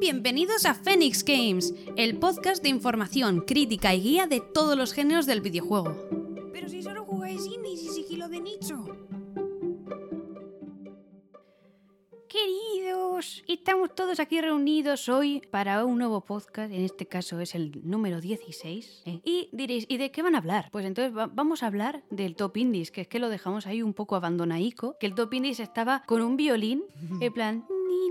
Bienvenidos a Phoenix Games, el podcast de información, crítica y guía de todos los géneros del videojuego. Pero si solo jugáis indies y sigilo de nicho. Queridos, estamos todos aquí reunidos hoy para un nuevo podcast, en este caso es el número 16. ¿eh? Y diréis, ¿y de qué van a hablar? Pues entonces va- vamos a hablar del Top Indies, que es que lo dejamos ahí un poco abandonaico, que el Top Indies estaba con un violín, en plan... Ni,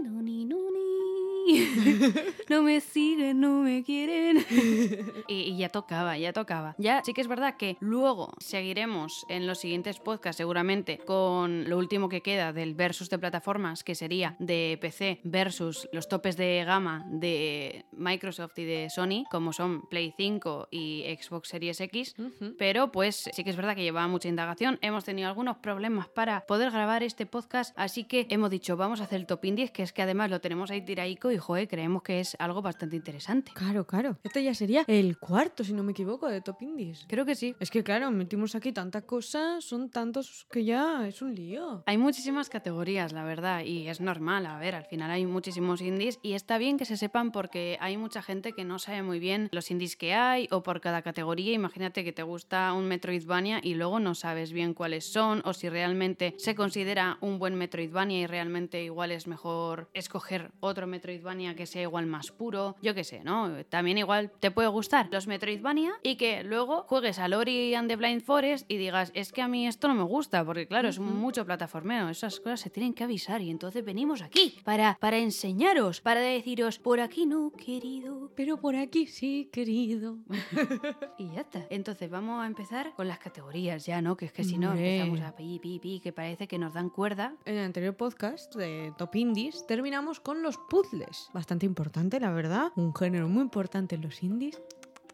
no me siguen, no me quieren. y, y ya tocaba, ya tocaba. Ya sí que es verdad que luego seguiremos en los siguientes podcasts seguramente con lo último que queda del versus de plataformas, que sería de PC versus los topes de gama de Microsoft y de Sony, como son Play 5 y Xbox Series X. Pero pues sí que es verdad que llevaba mucha indagación. Hemos tenido algunos problemas para poder grabar este podcast, así que hemos dicho, vamos a hacer el top indies, que es que además lo tenemos ahí tiraico y joder, creemos que es algo bastante interesante. Claro, claro. Este ya sería el cuarto, si no me equivoco, de Top Indies. Creo que sí. Es que claro, metimos aquí tanta cosa, son tantos que ya es un lío. Hay muchísimas categorías, la verdad, y es normal. A ver, al final hay muchísimos indies y está bien que se sepan porque hay mucha gente que no sabe muy bien los indies que hay o por cada categoría. Imagínate que te gusta un Metroidvania y luego no sabes bien cuáles son o si realmente se considera un buen Metroidvania y realmente igual es mejor escoger otro Metroidvania que sea igual más puro. Yo qué sé, ¿no? También igual te puede gustar los Metroidvania y que luego juegues a Ori and the Blind Forest y digas, es que a mí esto no me gusta porque claro, es mucho plataformeo. Esas cosas se tienen que avisar y entonces venimos aquí para, para enseñaros, para deciros, por aquí no, querido. Pero por aquí sí, querido. Y ya está. Entonces vamos a empezar con las categorías ya, ¿no? Que es que si no Hombre. empezamos a pi, pi, pi, que parece que nos dan cuerda. En el anterior podcast de Top Indies terminamos con los puzzles. Bastante importante, la verdad. Un género muy importante en los indies.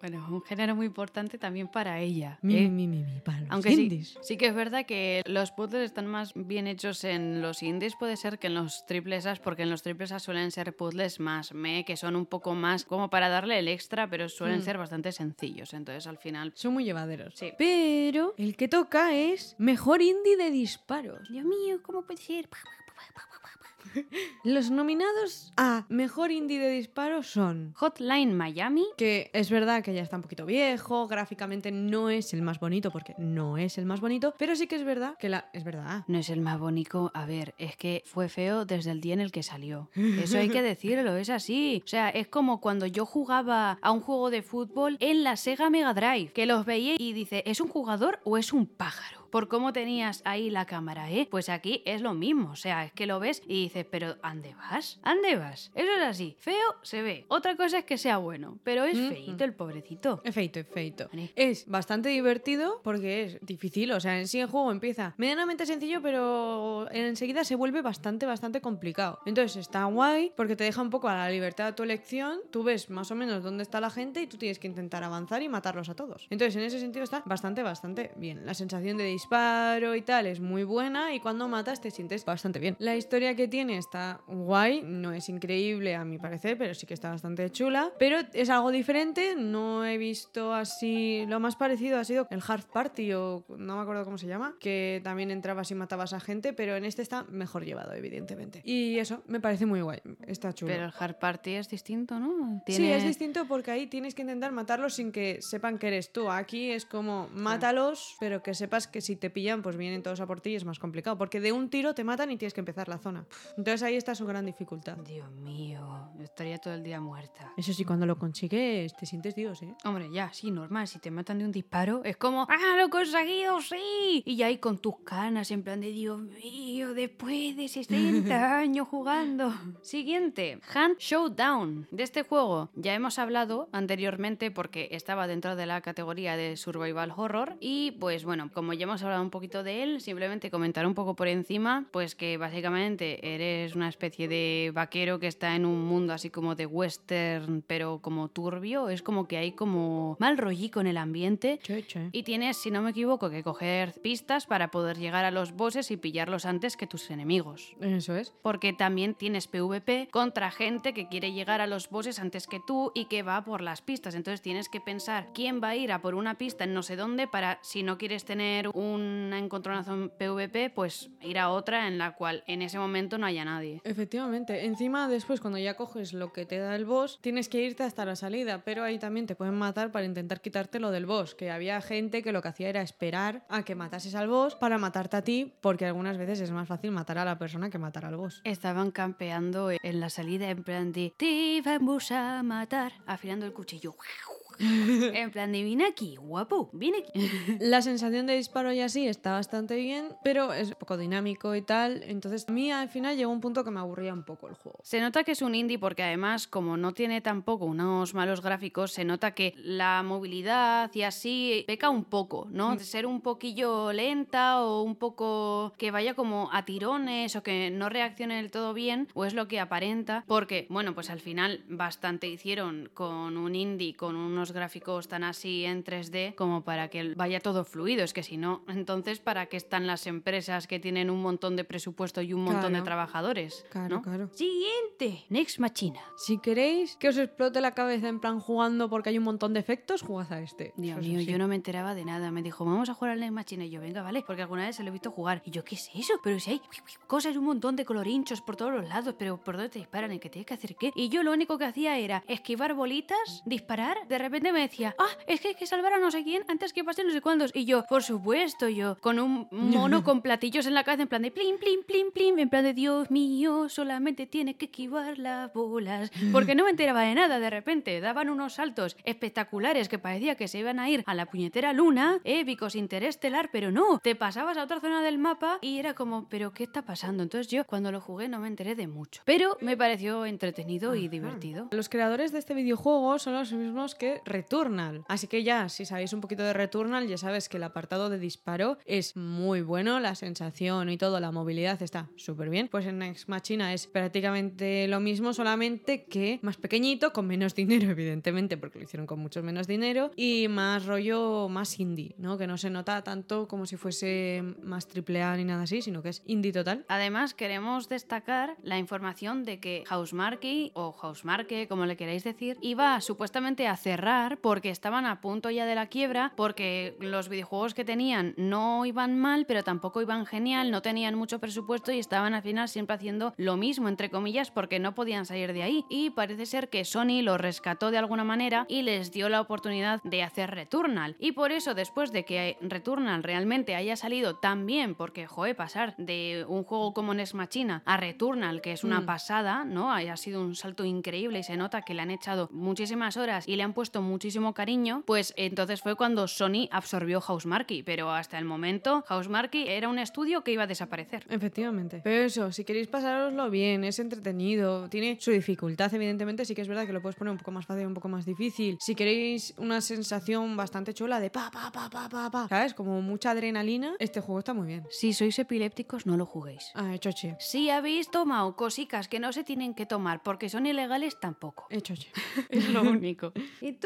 Bueno, un género muy importante también para ella. Mi, ¿eh? mi, mi, mi, para los Aunque sí, indies. sí que es verdad que los puzzles están más bien hechos en los indies, puede ser que en los triples As, porque en los triples As suelen ser puzzles más me, que son un poco más como para darle el extra, pero suelen Mm. ser bastante sencillos. Entonces al final. Son muy llevaderos. Sí. Pero el que toca es mejor indie de disparos. Dios mío, ¿cómo puede ser? Los nominados a mejor indie de disparos son Hotline Miami. que es verdad que ya está un poquito viejo, gráficamente no es el más bonito porque no es el más bonito, pero sí que es verdad que la es verdad. No es el más bonito. A ver, es que fue feo desde el día en el que salió. Eso hay que decirlo, es así. O sea, es como cuando yo jugaba a un juego de fútbol en la Sega Mega Drive, que los veía y dice, ¿es un jugador o es un pájaro? Por cómo tenías ahí la cámara, ¿eh? Pues aquí es lo mismo. O sea, es que lo ves y dices, ¿pero ande vas? ¿Ande vas? Eso es así. Feo se ve. Otra cosa es que sea bueno, pero es Ujú. feito el pobrecito. Es feito, es feito. Vale. Es bastante divertido porque es difícil, o sea, en sí el juego empieza medianamente sencillo, pero enseguida se vuelve bastante, bastante complicado. Entonces está guay porque te deja un poco a la libertad de tu elección, tú ves más o menos dónde está la gente y tú tienes que intentar avanzar y matarlos a todos. Entonces en ese sentido está bastante, bastante bien. La sensación de disparo y tal es muy buena y cuando matas te sientes bastante bien. La historia que tiene está guay, no es increíble a mi parecer, pero sí que está bastante chula, pero es algo diferente, no he visto así, lo más parecido ha sido el Hard Party o no me acuerdo cómo se llama, que también entrabas y matabas a gente, pero en este está mejor llevado, evidentemente. Y eso, me parece muy guay, está chulo. Pero el Hard Party es distinto, ¿no? Sí, es distinto porque ahí tienes que intentar matarlos sin que sepan que eres tú. Aquí es como mátalos, pero que sepas que si te pillan, pues vienen todos a por ti y es más complicado. Porque de un tiro te matan y tienes que empezar la zona. Entonces ahí está su gran dificultad. Dios mío, yo estaría todo el día muerta. Eso sí, cuando lo consigues, te sientes Dios, ¿eh? Hombre, ya, sí, normal. Si te matan de un disparo, es como, ¡ah, lo he conseguido, sí! Y ya ahí con tus canas, en plan de Dios mío, después de 60 años jugando. Siguiente, Hunt Showdown. De este juego ya hemos hablado anteriormente porque estaba dentro de la categoría de Survival Horror. Y pues bueno, como ya hemos hablado un poquito de él, simplemente comentar un poco por encima, pues que básicamente eres una especie de vaquero que está en un mundo así como de western, pero como turbio. Es como que hay como mal rollico en el ambiente. Che, che. Y tienes, si no me equivoco, que coger pistas para poder llegar a los bosses y pillarlos antes antes que tus enemigos. Eso es. Porque también tienes PvP contra gente que quiere llegar a los bosses antes que tú y que va por las pistas. Entonces tienes que pensar quién va a ir a por una pista en no sé dónde para, si no quieres tener un encontronazo en PvP, pues ir a otra en la cual en ese momento no haya nadie. Efectivamente. Encima, después, cuando ya coges lo que te da el boss, tienes que irte hasta la salida, pero ahí también te pueden matar para intentar quitarte lo del boss. Que había gente que lo que hacía era esperar a que matases al boss para matarte a ti, porque algunas veces es más fácil matar a la persona que matar al boss. Estaban campeando en la salida en plan de te vamos a matar, afilando el cuchillo. En plan de vine aquí, guapo, vine aquí. La sensación de disparo y así está bastante bien, pero es un poco dinámico y tal. Entonces, a mí al final llegó un punto que me aburría un poco el juego. Se nota que es un indie porque además, como no tiene tampoco unos malos gráficos, se nota que la movilidad y así peca un poco, ¿no? De ser un poquillo lenta o un poco que vaya como a tirones o que no reaccione del todo bien, o es lo que aparenta, porque, bueno, pues al final bastante hicieron con un indie, con unos gráficos tan así en 3D como para que vaya todo fluido. Es que si no, entonces, ¿para qué están las empresas que tienen un montón de presupuesto y un montón de trabajadores? Claro, ¿no? claro. Siguiente, Next Machina. Si queréis que os explote la cabeza en plan jugando porque hay un montón de efectos, jugad a este. Dios mío, yo no me enteraba de nada. Me dijo, vamos a jugar al Next Machina. Y yo, venga, vale, porque alguna vez se lo he visto jugar. Y yo, ¿qué es eso? Pero si hay cosas, un montón de colorinchos por todos los lados, pero ¿por dónde te disparan? ¿Y qué tienes que hacer qué? Y yo lo único que hacía era esquivar bolitas, disparar. De repente me decía, ah, es que hay que salvar a no sé quién antes que pase no sé cuántos. Y yo, por supuesto, yo, con un mono con platillos en la cabeza, en plan de plim, plim, plim, plim, en plan de Dios mío, solamente tiene que esquivar las bolas. Porque no me enteraba de nada de repente. Daban unos saltos espectaculares que parecía que se iban a ir a la puñetera luna, épicos, interestelar, pero no. Te pasabas a otra zona del mapa y era como, ¿pero qué está pasando? Entonces yo, cuando lo jugué, no me enteré de mucho. Pero me pareció entretenido y divertido. Los creadores de este videojuego son los mismos que Returnal. Así que ya, si sabéis un poquito de Returnal, ya sabes que el apartado de disparo es muy bueno, la sensación y todo, la movilidad está súper bien. Pues en Next Machina es prácticamente lo mismo, solamente que más pequeñito, con menos dinero, evidentemente, porque lo hicieron con mucho menos dinero, y más rollo, más indie, ¿no? Que no se nota tanto como si fuese más triple A ni nada así, sino que es indie total. Además, queremos destacar la información de que Housemarque o Housemarque, como le queráis decir, iba supuestamente a cerrar porque estaban a punto ya de la quiebra, porque los videojuegos que tenían no iban mal, pero tampoco iban genial, no tenían mucho presupuesto y estaban al final siempre haciendo lo mismo, entre comillas, porque no podían salir de ahí. Y parece ser que Sony lo rescató de alguna manera y les dio la oportunidad de hacer Returnal. Y por eso, después de que Returnal realmente haya salido tan bien, porque, joe, pasar de un juego como Next Machina a Returnal, que es una Mm. pasada, ¿no? Ha sido un salto increíble y se nota que le han echado muchísimas horas y le han puesto muchísimo cariño, pues entonces fue cuando Sony absorbió Housemarque, pero hasta el momento Housemarque era un estudio que iba a desaparecer. Efectivamente. Pero eso, si queréis pasároslo bien, es entretenido, tiene su dificultad, evidentemente, sí que es verdad que lo puedes poner un poco más fácil, un poco más difícil. Si queréis una sensación bastante chula de pa, pa, pa, pa, pa, pa, ¿sabes? Como mucha adrenalina, este juego está muy bien. Si sois epilépticos, no lo juguéis. Ah, choche. Si habéis tomado cosicas que no se tienen que tomar porque son ilegales, tampoco. Choche. Es lo único.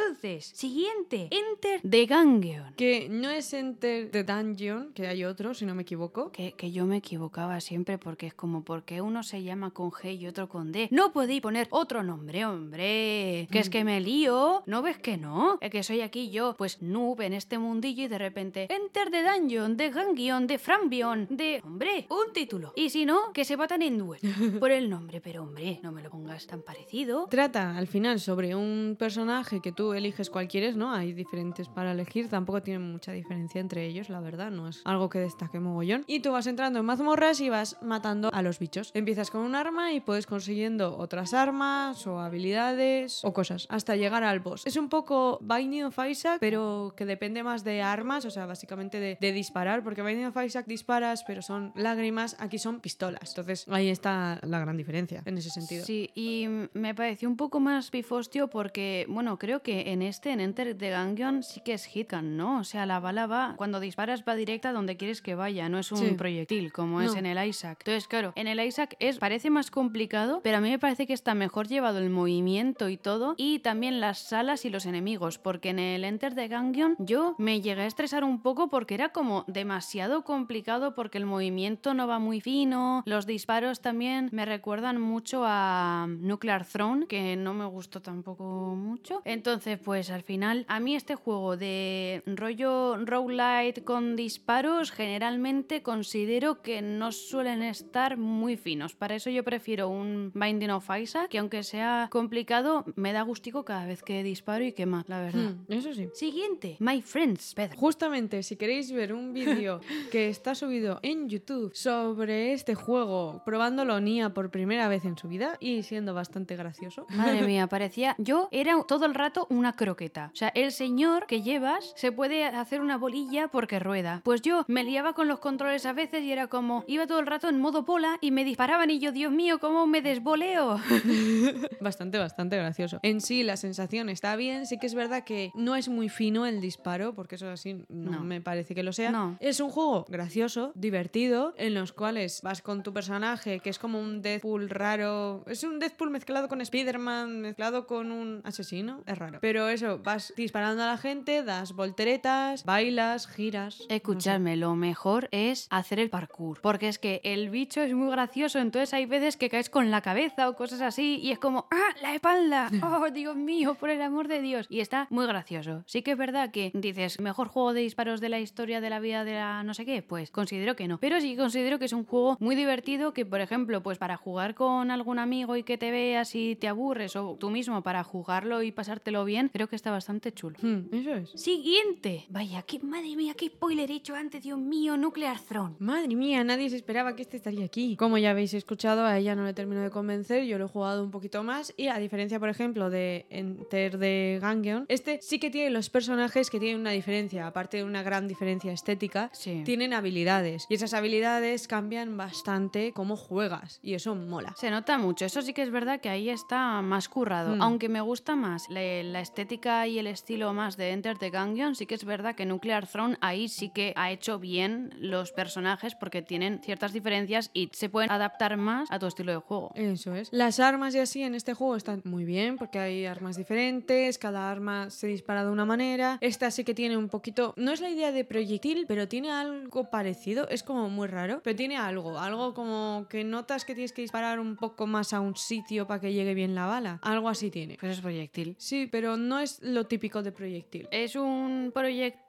Entonces, siguiente. Enter the Gungeon. Que no es Enter the Dungeon, que hay otro, si no me equivoco. Que, que yo me equivocaba siempre porque es como porque uno se llama con G y otro con D. No podéis poner otro nombre, hombre. Que es que me lío. ¿No ves que no? Es que soy aquí yo, pues noob en este mundillo y de repente Enter the Dungeon, de Gangion, de Frambion, de... Hombre, un título. Y si no, que se batan en duelo por el nombre. Pero hombre, no me lo pongas tan parecido. Trata al final sobre un personaje que tú eliges cual quieres, ¿no? Hay diferentes para elegir, tampoco tienen mucha diferencia entre ellos, la verdad, no es algo que destaque mogollón. Y tú vas entrando en mazmorras y vas matando a los bichos. Empiezas con un arma y puedes consiguiendo otras armas o habilidades o cosas hasta llegar al boss. Es un poco Binding of Isaac, pero que depende más de armas, o sea, básicamente de, de disparar, porque Binding of Isaac disparas, pero son lágrimas, aquí son pistolas. Entonces ahí está la gran diferencia en ese sentido. Sí, y me pareció un poco más pifostio porque, bueno, creo que que en este, en Enter the Gungeon, sí que es hitgun, ¿no? O sea, la bala va, cuando disparas va directa donde quieres que vaya, no es un Sí. proyectil como es en el Isaac. Entonces, claro, en el Isaac es, parece más complicado, pero a mí me parece que está mejor llevado el movimiento y todo, y también las salas y los enemigos, porque en el Enter the Gungeon yo me llegué a estresar un poco porque era como demasiado complicado porque el movimiento no va muy fino, los disparos también me recuerdan mucho a Nuclear Throne, que no me gustó tampoco mucho. Entonces, pues al final, a mí este juego de rollo roguelite con disparos, generalmente considero que no suelen estar muy finos. Para eso yo prefiero un Binding of Isaac, que aunque sea complicado, me da gustico cada vez que disparo y que más, la verdad. Hmm, eso sí. Siguiente, My Friends, Pedro. Justamente, si queréis ver un vídeo que está subido en YouTube sobre este juego, probándolo Nia por primera vez en su vida y siendo bastante gracioso. Madre mía, parecía. Yo era todo el rato una croqueta. O sea, el señor que llevas se puede hacer una bolilla porque rueda. Pues yo me liaba con los controles a veces y era como. Iba todo el rato en modo pola y me disparaban y yo, Dios mío, ¿cómo me desboleo? Bastante, bastante gracioso. En sí, la sensación está bien. Sí que es verdad que no es muy fino el disparo, porque eso así no, No. me parece que lo sea. No. Es un juego gracioso, divertido, en los cuales vas con tu personaje, que es como un Deadpool raro. Es un Deadpool mezclado con Spider-Man, mezclado con un asesino. Es raro. Pero eso, vas disparando a la gente, das volteretas, bailas, giras. no sé. Escuchadme, lo mejor es hacer el parkour. Porque es que el bicho es muy gracioso, entonces hay veces que caes con la cabeza o cosas así y es como, ¡ah! ¡La espalda! ¡Oh, Dios mío, por el amor de Dios! Y está muy gracioso. Sí que es verdad que dices, mejor juego de disparos de la historia de la vida de la no sé qué, pues considero que no. Pero sí considero que es un juego muy divertido que, por ejemplo, pues para jugar con algún amigo y que te veas y te aburres o tú mismo para jugarlo y pasártelo bien, creo que está bastante chulo. Hmm, eso es. Siguiente. Vaya, qué madre mía, qué spoiler he hecho antes, Dios mío, Nuclear Throne. Madre mía, nadie se esperaba que este estaría aquí. Como ya habéis escuchado, a ella no le terminó de convencer, yo lo he jugado un poquito más y a diferencia, por ejemplo, de Enter de Gangeon, este sí que tiene los personajes que tienen una diferencia, aparte de una gran diferencia estética, Sí. tienen habilidades y esas habilidades cambian bastante cómo juegas y eso mola. Se nota mucho, eso sí que es verdad que ahí está más currado. Hmm. Aunque me gusta más la, la estética y el estilo más de Enter the Gungeon, sí que es verdad que Nuclear Throne ahí sí que ha hecho bien los personajes porque tienen ciertas diferencias y se pueden adaptar más a tu estilo de juego. Eso es. Las armas y así en este juego están muy bien porque hay armas diferentes, cada arma se dispara de una manera. Esta sí que tiene un poquito, no es la idea de proyectil, pero tiene algo parecido, es como muy raro, pero tiene algo, algo como que notas que tienes que disparar un poco más a un sitio para que llegue bien la bala. Algo así tiene. Pues es proyectil. Sí, pero no es lo típico de proyectil. Es un proyectil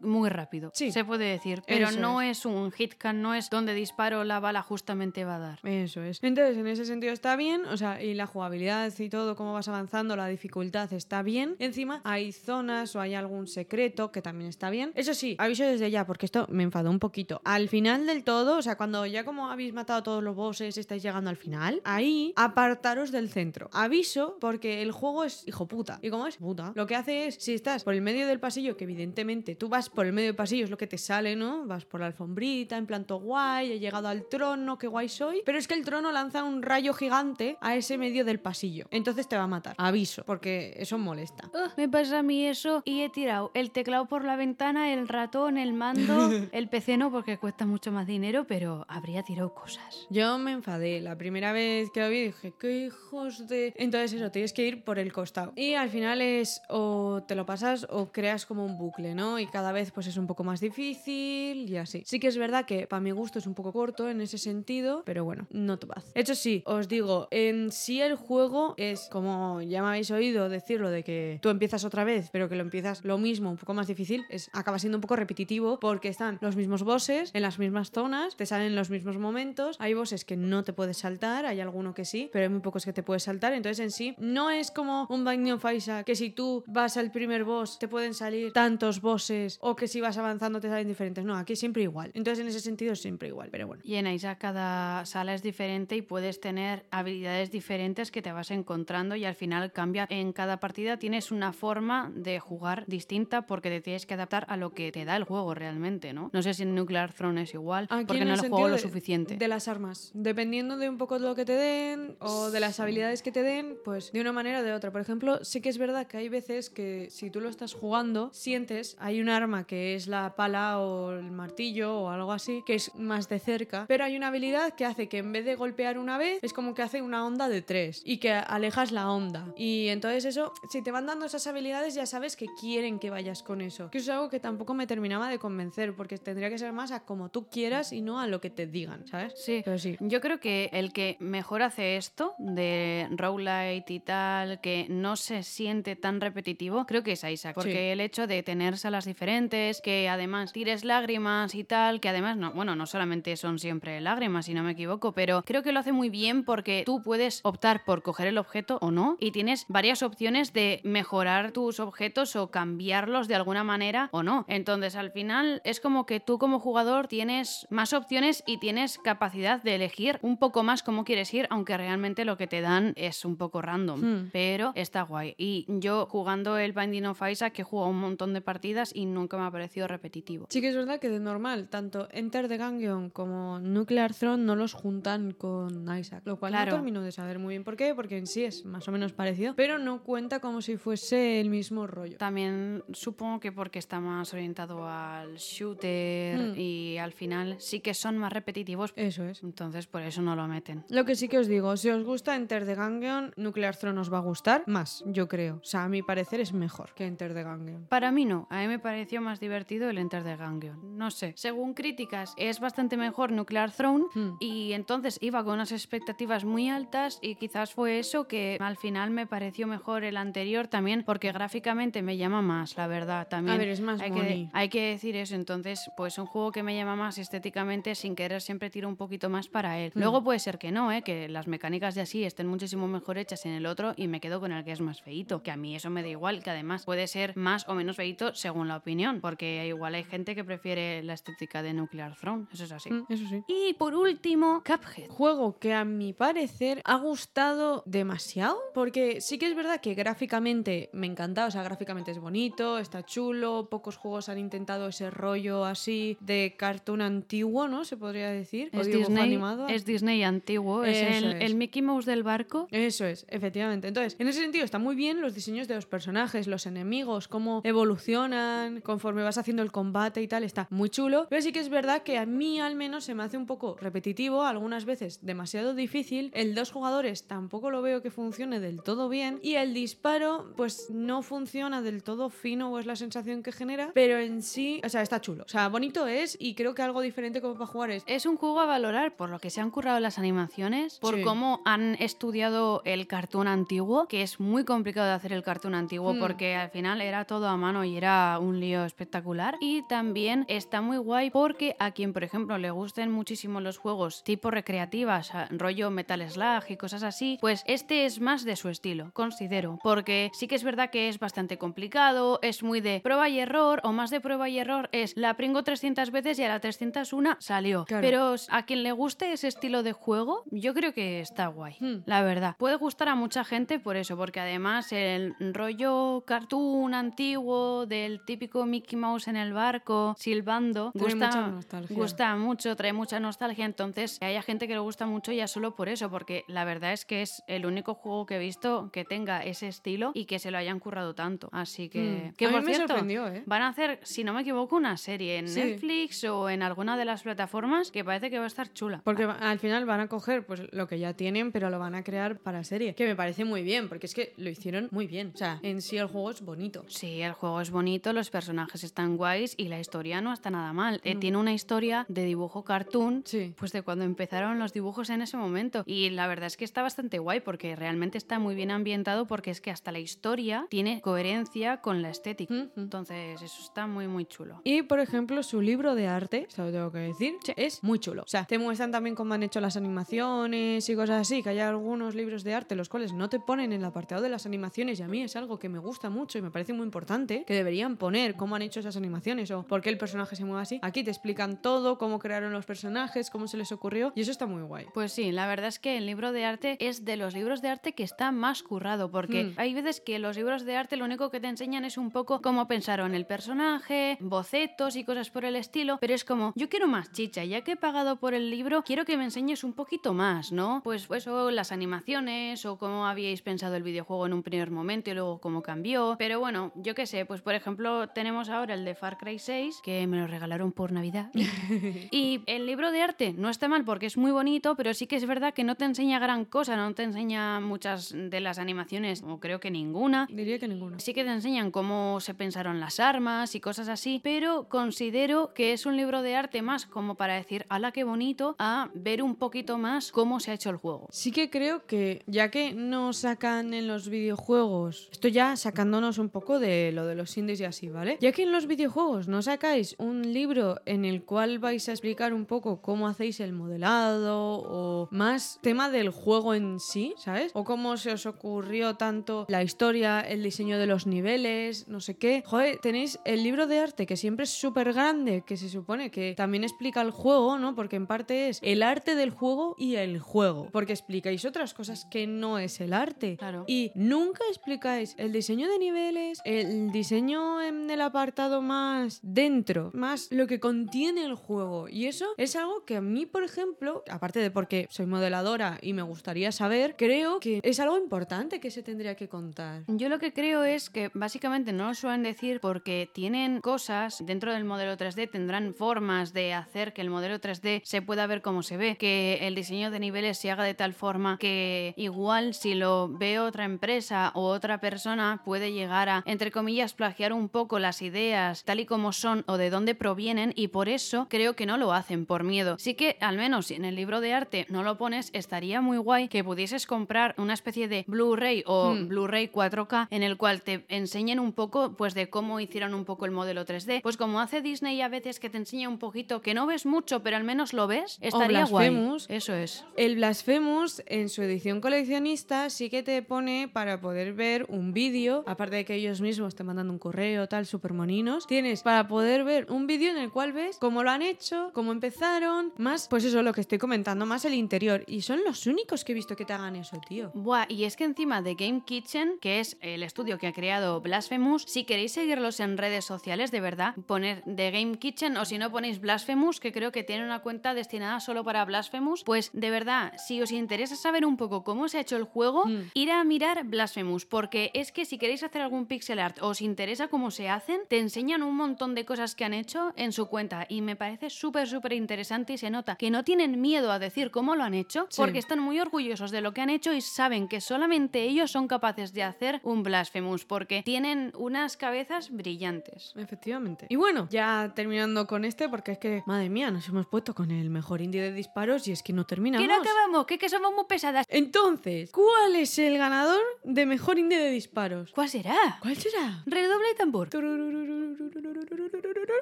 muy rápido, Sí. se puede decir, pero Eso no es. un hitcan, no es donde disparo la bala justamente va a dar. Eso es. Entonces, en ese sentido está bien, o sea, y la jugabilidad y todo, cómo vas avanzando, la dificultad está bien. Encima, hay zonas o hay algún secreto que también está bien. Eso sí, aviso desde ya, porque esto me enfadó un poquito. Al final del todo, o sea, cuando ya como habéis matado a todos los bosses, estáis llegando al final, ahí apartaros del centro. Aviso, porque el juego es hijo puta. Y como es puta, lo que hace es, si estás por el medio del pasillo, que evidentemente tú vas por el medio del pasillo, es lo que te sale, ¿no? Vas por la alfombrita, en plan todo guay, he llegado al trono, qué guay soy. Pero es que el trono lanza un rayo gigante a ese medio del pasillo. Entonces te va a matar. Aviso, porque eso molesta. Me pasa a mí eso y he tirado el teclado por la ventana, el ratón, el mando, el PC no porque cuesta mucho más dinero, pero habría tirado cosas. Yo me enfadé. La primera vez que lo vi dije, qué hijos de... Entonces eso, tienes que ir por el costado. Y al final es o te lo pasas o creas como un bucle, ¿no? Y cada vez pues es un poco más difícil y así. Sí que es verdad que para mi gusto es un poco corto en ese sentido, pero bueno, no bad. Hecho sí, os digo, en sí el juego es como ya me habéis oído decirlo de que tú empiezas otra vez, pero que lo empiezas lo mismo, un poco más difícil, es acaba siendo un poco repetitivo porque están los mismos bosses en las mismas zonas, te salen los mismos momentos, hay bosses que no te puedes saltar, hay alguno que sí, pero hay muy pocos que te puedes saltar, entonces en sí no es como un Binding of Isaac que si tú vas al primer boss te pueden salir tantos bosses o que si vas avanzando te salen diferentes. No, aquí siempre igual. Entonces en ese sentido es siempre igual, pero bueno. Y en Isaac cada sala es diferente y puedes tener habilidades diferentes que te vas encontrando y al final cambia. En cada partida tienes una forma de jugar distinta porque te tienes que adaptar a lo que te da el juego realmente, ¿no? No sé si en Nuclear Throne es igual Aquí porque no lo juego lo suficiente. De las armas. Dependiendo de un poco de lo que te den o de las habilidades que te den, pues de una manera o de otra. Por ejemplo, sí que es verdad que hay veces que si tú lo estás jugando, sientes, hay un arma que es la pala o el martillo o algo así, que es más de cerca, pero hay una habilidad que hace que en vez de golpear una vez, es como que hace una onda de tres y que alejas la onda. Y entonces eso, si te van dando esas habilidades, ya sabes que quieren que vayas con eso. Que eso es algo que tampoco me terminaba de convencer, porque tendría que ser más a como tú quieras y no a lo que te digan, ¿sabes? Sí, Pero sí. yo creo que el que mejor hace esto de roguelite y tal, que no se siente tan repetitivo, creo que es Isaac. Porque Sí. el hecho de tener salas diferentes, que además tires lágrimas y tal, que además, no, bueno, no solamente son siempre lágrimas, si no me equivoco, pero creo que lo hace muy bien porque tú puedes optar por coger el objeto o no y tienes varias opciones de mejorar tus objetos o cambiarlos de alguna manera o no. Entonces, al final es como que tú como jugador tienes más opciones y tienes capacidad de elegir un poco más cómo quieres ir, aunque realmente lo que te dan es un poco random. Hmm. Pero está guay. Y yo jugando el Binding of Isaac, que he jugado un montón de partidas y nunca me ha parecido repetitivo. Sí que es verdad que de normal, tanto Enter the Gungeon como Nuclear Throne no los juntan con Isaac, lo cual Claro. no termino de saber muy bien por qué, porque en sí es más o menos parecido, pero no cuenta como si fuese el mismo rollo. También supongo que porque está más orientado al shooter Hmm. y al final sí que son más repetitivos. Eso es. Entonces por eso no lo meten. Lo que sí que os digo, si os gusta Enter the Gungeon, Nuclear Throne os va a gustar más, yo creo. O sea, a mi parecer es mejor que Enter the Gungeon. Para mí no, a mí me pareció más divertido el Enter the Gungeon. No sé, según críticas es bastante mejor Nuclear Throne Hmm. y entonces iba con unas expectativas muy altas y quizás fue eso que al final me pareció mejor el anterior también porque gráficamente me llama más, la verdad. También A ver, es más hay, money. que, hay que decir eso, entonces pues un juego que me llama más estéticamente sin querer siempre tiro un poquito más para él. Hmm. Luego puede ser que no, ¿eh? que las mecánicas de así estén muchísimo mejor hechas en el otro y me quedo con el que es más feito, que a mí eso me da igual, que además puede ser más o menos feito según la opinión, porque igual hay gente que prefiere la estética de Nuclear Throne, eso es así. Mm, Eso sí. Y por último, Cuphead. Juego que a mi parecer ha gustado demasiado, porque sí que es verdad que gráficamente me encanta, o sea, gráficamente es bonito, está chulo, pocos juegos han intentado ese rollo así de cartoon antiguo, ¿no? Se podría decir. Es Disney, animado. es Disney antiguo, es Eso el, es. el Mickey Mouse del barco. Eso es, efectivamente. Entonces, en ese sentido está muy bien los diseños de los personajes, los enemigos, cómo evolucionan conforme vas haciendo el combate y tal, está muy chulo. Pero sí que es verdad que a mí al menos se me hace un poco repetitivo, algunas veces demasiado difícil. El dos jugadores tampoco lo veo que funcione del todo bien y el disparo pues no funciona del todo fino o es la sensación que genera, pero en sí, o sea, está chulo. O sea, bonito es y creo que algo diferente como para jugar es Es un juego a valorar por lo que se han currado las animaciones, por Sí. cómo han estudiado el cartoon antiguo, que es muy complicado de hacer el cartoon antiguo Hmm. porque al final era todo a mano y era un lío espectacular. Y también está muy guay porque a quien, por ejemplo, le gusten muchísimo los juegos tipo recreativas, rollo Metal Slug y cosas así, pues este es más de su estilo, considero. Porque sí que es verdad que es bastante complicado, es muy de prueba y error, o más de prueba y error, es la pringo 300 veces y a la 301 salió. Claro. Pero a quien le guste ese estilo de juego, yo creo que está guay. Hmm. La verdad. Puede gustar a mucha gente por eso, porque además el rollo cartoon antiguo del típico Mickey Mouse en el barco, silbando, Trae gusta, mucha nostalgia. gusta mucho, trae mucha nostalgia. Entonces, haya gente que le gusta mucho ya solo por eso, porque la verdad es que es el único juego que he visto que tenga ese estilo y que se lo hayan currado tanto. Así que, Mm. que A mí por me cierto, sorprendió, ¿eh? van a hacer, si no me equivoco, una serie en Sí. Netflix o en alguna de las plataformas que parece que va a estar chula. Porque va- al final van a coger pues lo que ya tienen, pero lo van a crear para serie. Que me parece muy bien, porque es que lo hicieron muy bien. O sea, en sí el juego es bonito. Sí, el juego es bonito, los personajes están guays y la historia no está nada mal. Eh, No. tiene una historia de dibujo cartoon, Sí. pues de cuando empezaron los dibujos en ese momento. Y la verdad es que está bastante guay porque realmente está muy bien ambientado porque es que hasta la historia tiene coherencia con la estética. Ujú. Entonces, eso está muy, muy chulo. Y, por ejemplo, su libro de arte, esto lo tengo que decir, es muy chulo. O sea, te muestran también cómo han hecho las animaciones y cosas así, que hay algunos libros de arte los cuales no te ponen en el apartado de las animaciones y a mí es algo que me gusta mucho y me parece muy importante, que deberían poner, cómo han hecho esas animaciones o por qué el personaje se mueve así. Aquí te explican todo, cómo crearon los personajes, cómo se les ocurrió y eso está muy guay. Pues sí, la verdad es que el libro de arte es de los libros de arte que está más currado, porque Hmm. hay veces que los libros de arte lo único que te enseñan es un poco cómo pensaron el personaje, bocetos y cosas por el estilo, pero es como, yo quiero más chicha, ya que he pagado por el libro, quiero que me enseñes un poquito más, ¿no? Pues eso, las animaciones o cómo habíais pensado el videojuego en un primer momento y luego cómo cambió, pero bueno, yo qué sé, pues por ejemplo tenemos ahora el de Far Cry 6, que me lo regalaron por Navidad. Y el libro de arte no está mal porque es muy bonito, pero sí que es verdad que no te enseña gran cosa, no te enseña muchas de las animaciones, o creo que ninguna. Diría que ninguno. Sí que te enseñan cómo se pensaron las armas y cosas así, pero considero que es un libro de arte más como para decir, ala, qué bonito, a ver un poquito más cómo se ha hecho el juego. Sí que creo que ya que no sacan en los videojuegos, esto ya sacándonos un poco de lo de los indies y así, ¿vale? Ya que en los videojuegos no sacáis un libro en el cual vais a explicar un poco cómo hacéis el modelado o más tema del juego en sí, ¿sabes? O cómo se os ocurrió tanto la historia, el diseño de los niveles, no sé qué. Joder, tenéis el libro de arte que siempre es súper grande, que se supone que también explica el juego, ¿no? Porque en parte es el arte del juego y el juego. Porque explicáis otras cosas que no es el arte. Claro. Y nunca explicáis el diseño de niveles, el diseño en el apartado más dentro, más lo que contiene el juego. Y eso es algo que a mí, por ejemplo, aparte de porque soy modeladora y me gustaría saber, creo que es algo importante que se tendría que contar. Yo lo que creo es que básicamente no lo suelen decir porque tienen cosas dentro del modelo 3D, tendrán formas de hacer que el modelo 3D se pueda ver como se ve, que el diseño de niveles se haga de tal forma que igual si lo ve otra empresa o otra persona puede llegar a, entre comillas, plagiar un poco las ideas tal y como son o de dónde provienen y por eso creo que no lo hacen por miedo. Sí que al menos si en el libro de arte no lo pones, estaría muy guay que pudieses comprar una especie de Blu-ray o Hmm. Blu-ray 4K en el cual te enseñen un poco pues de cómo hicieron un poco el modelo 3D. Pues como hace Disney a veces que te enseña un poquito que no ves mucho, pero al menos lo ves, estaría guay. Blasphemous. Eso es. El Blasphemous en su edición coleccionista sí que te pone para poder ver un vídeo, aparte de que ellos mismos te mandan un correo tal, súper moninos, tienes para poder ver un vídeo en el cual ves cómo lo han hecho, cómo empezaron, más, pues eso, lo que estoy comentando, más el interior. Y son los únicos que he visto que te hagan eso, tío. Buah, y es que encima de Game Kitchen, que es el estudio que ha creado Blasphemous, si queréis seguirlos en redes sociales, de verdad, poner The Game Kitchen o si no ponéis Blasphemous, que creo que tiene una cuenta destinada solo para Blasphemous, pues de verdad, si os interesa saber un poco cómo se ha hecho el juego, Mm. ir a mirar Blasphemous, porque es que si queréis hacer algún pixel art o os interesa cómo se hacen, te enseñan un montón de cosas que han hecho en su cuenta y me parece súper, súper interesante y se nota que no tienen miedo a decir cómo lo han hecho, Sí. porque están muy orgullosos de lo que han hecho y saben que solamente ellos son capaces de hacer un Blasphemous, porque tienen unas cabezas brillantes. Efectivamente. Y bueno, ya terminando con este, porque es que, madre mía, nos hemos puesto con el mejor indie de disparos y es que no terminamos. Que no acabamos, que, que somos muy pesadas. Entonces, ¿cuál es el ganador de mejor indie de disparos? ¿Cuál será? ¿Cuál será? Redoble y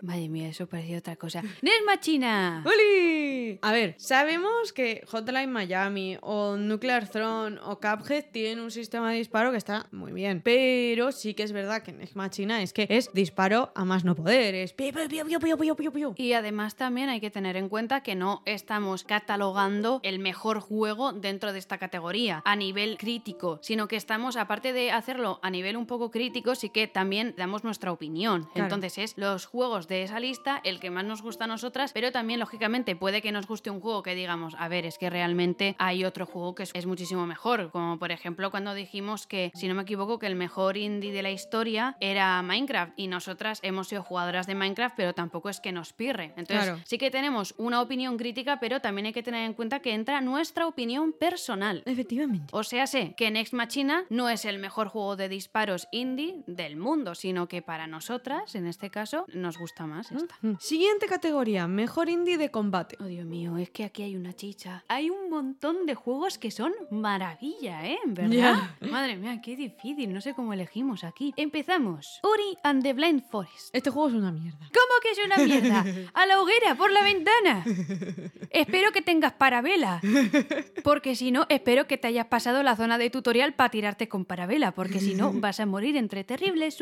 Madre mía, eso parecía otra cosa. ¡Nes Machina! ¡Oli! A ver, sabemos que Hotline Miami o Nuclear Throne o Cuphead tienen un sistema de disparo que está muy bien. Pero sí que es verdad que Next Machina es que es disparo a más no poder. Es. Y además también hay que tener en cuenta que no estamos catalogando el mejor juego dentro de esta categoría a nivel crítico, sino que estamos, aparte de hacerlo a nivel un poco crítico, sí que también damos nuestra opinión. Claro. Entonces es los juegos de esa lista el que más nos gusta a nosotras, pero también lógicamente puede que nos guste un juego que digamos, a ver, es que realmente hay otro juego que es, es muchísimo mejor, como por ejemplo cuando dijimos que, si no me equivoco, que el mejor indie de la historia era Minecraft y nosotras hemos sido jugadoras de Minecraft, pero tampoco es que nos pirre. Entonces, Claro. sí que tenemos una opinión crítica, pero también hay que tener en cuenta que entra nuestra opinión personal. Efectivamente. O sea, sé que Next Machina no es el mejor juego de disparos indie del mundo, sino que para nosotras, en este caso, nos gusta más esta. Mm. Siguiente categoría, mejor indie de combate. Oh, Dios mío, es que aquí hay una chicha. Hay un montón de juegos que son maravilla, ¿eh? ¿Verdad? Madre mía, qué difícil. No sé cómo elegimos aquí. Empezamos. Ori and the Blind Forest. Este juego es una mierda. ¿Cómo que es una mierda? A la hoguera, por la ventana. Espero que tengas parabela. Porque si no, espero que te hayas pasado la zona de tutorial para tirarte con parabela. Porque si no, vas a morir entre terribles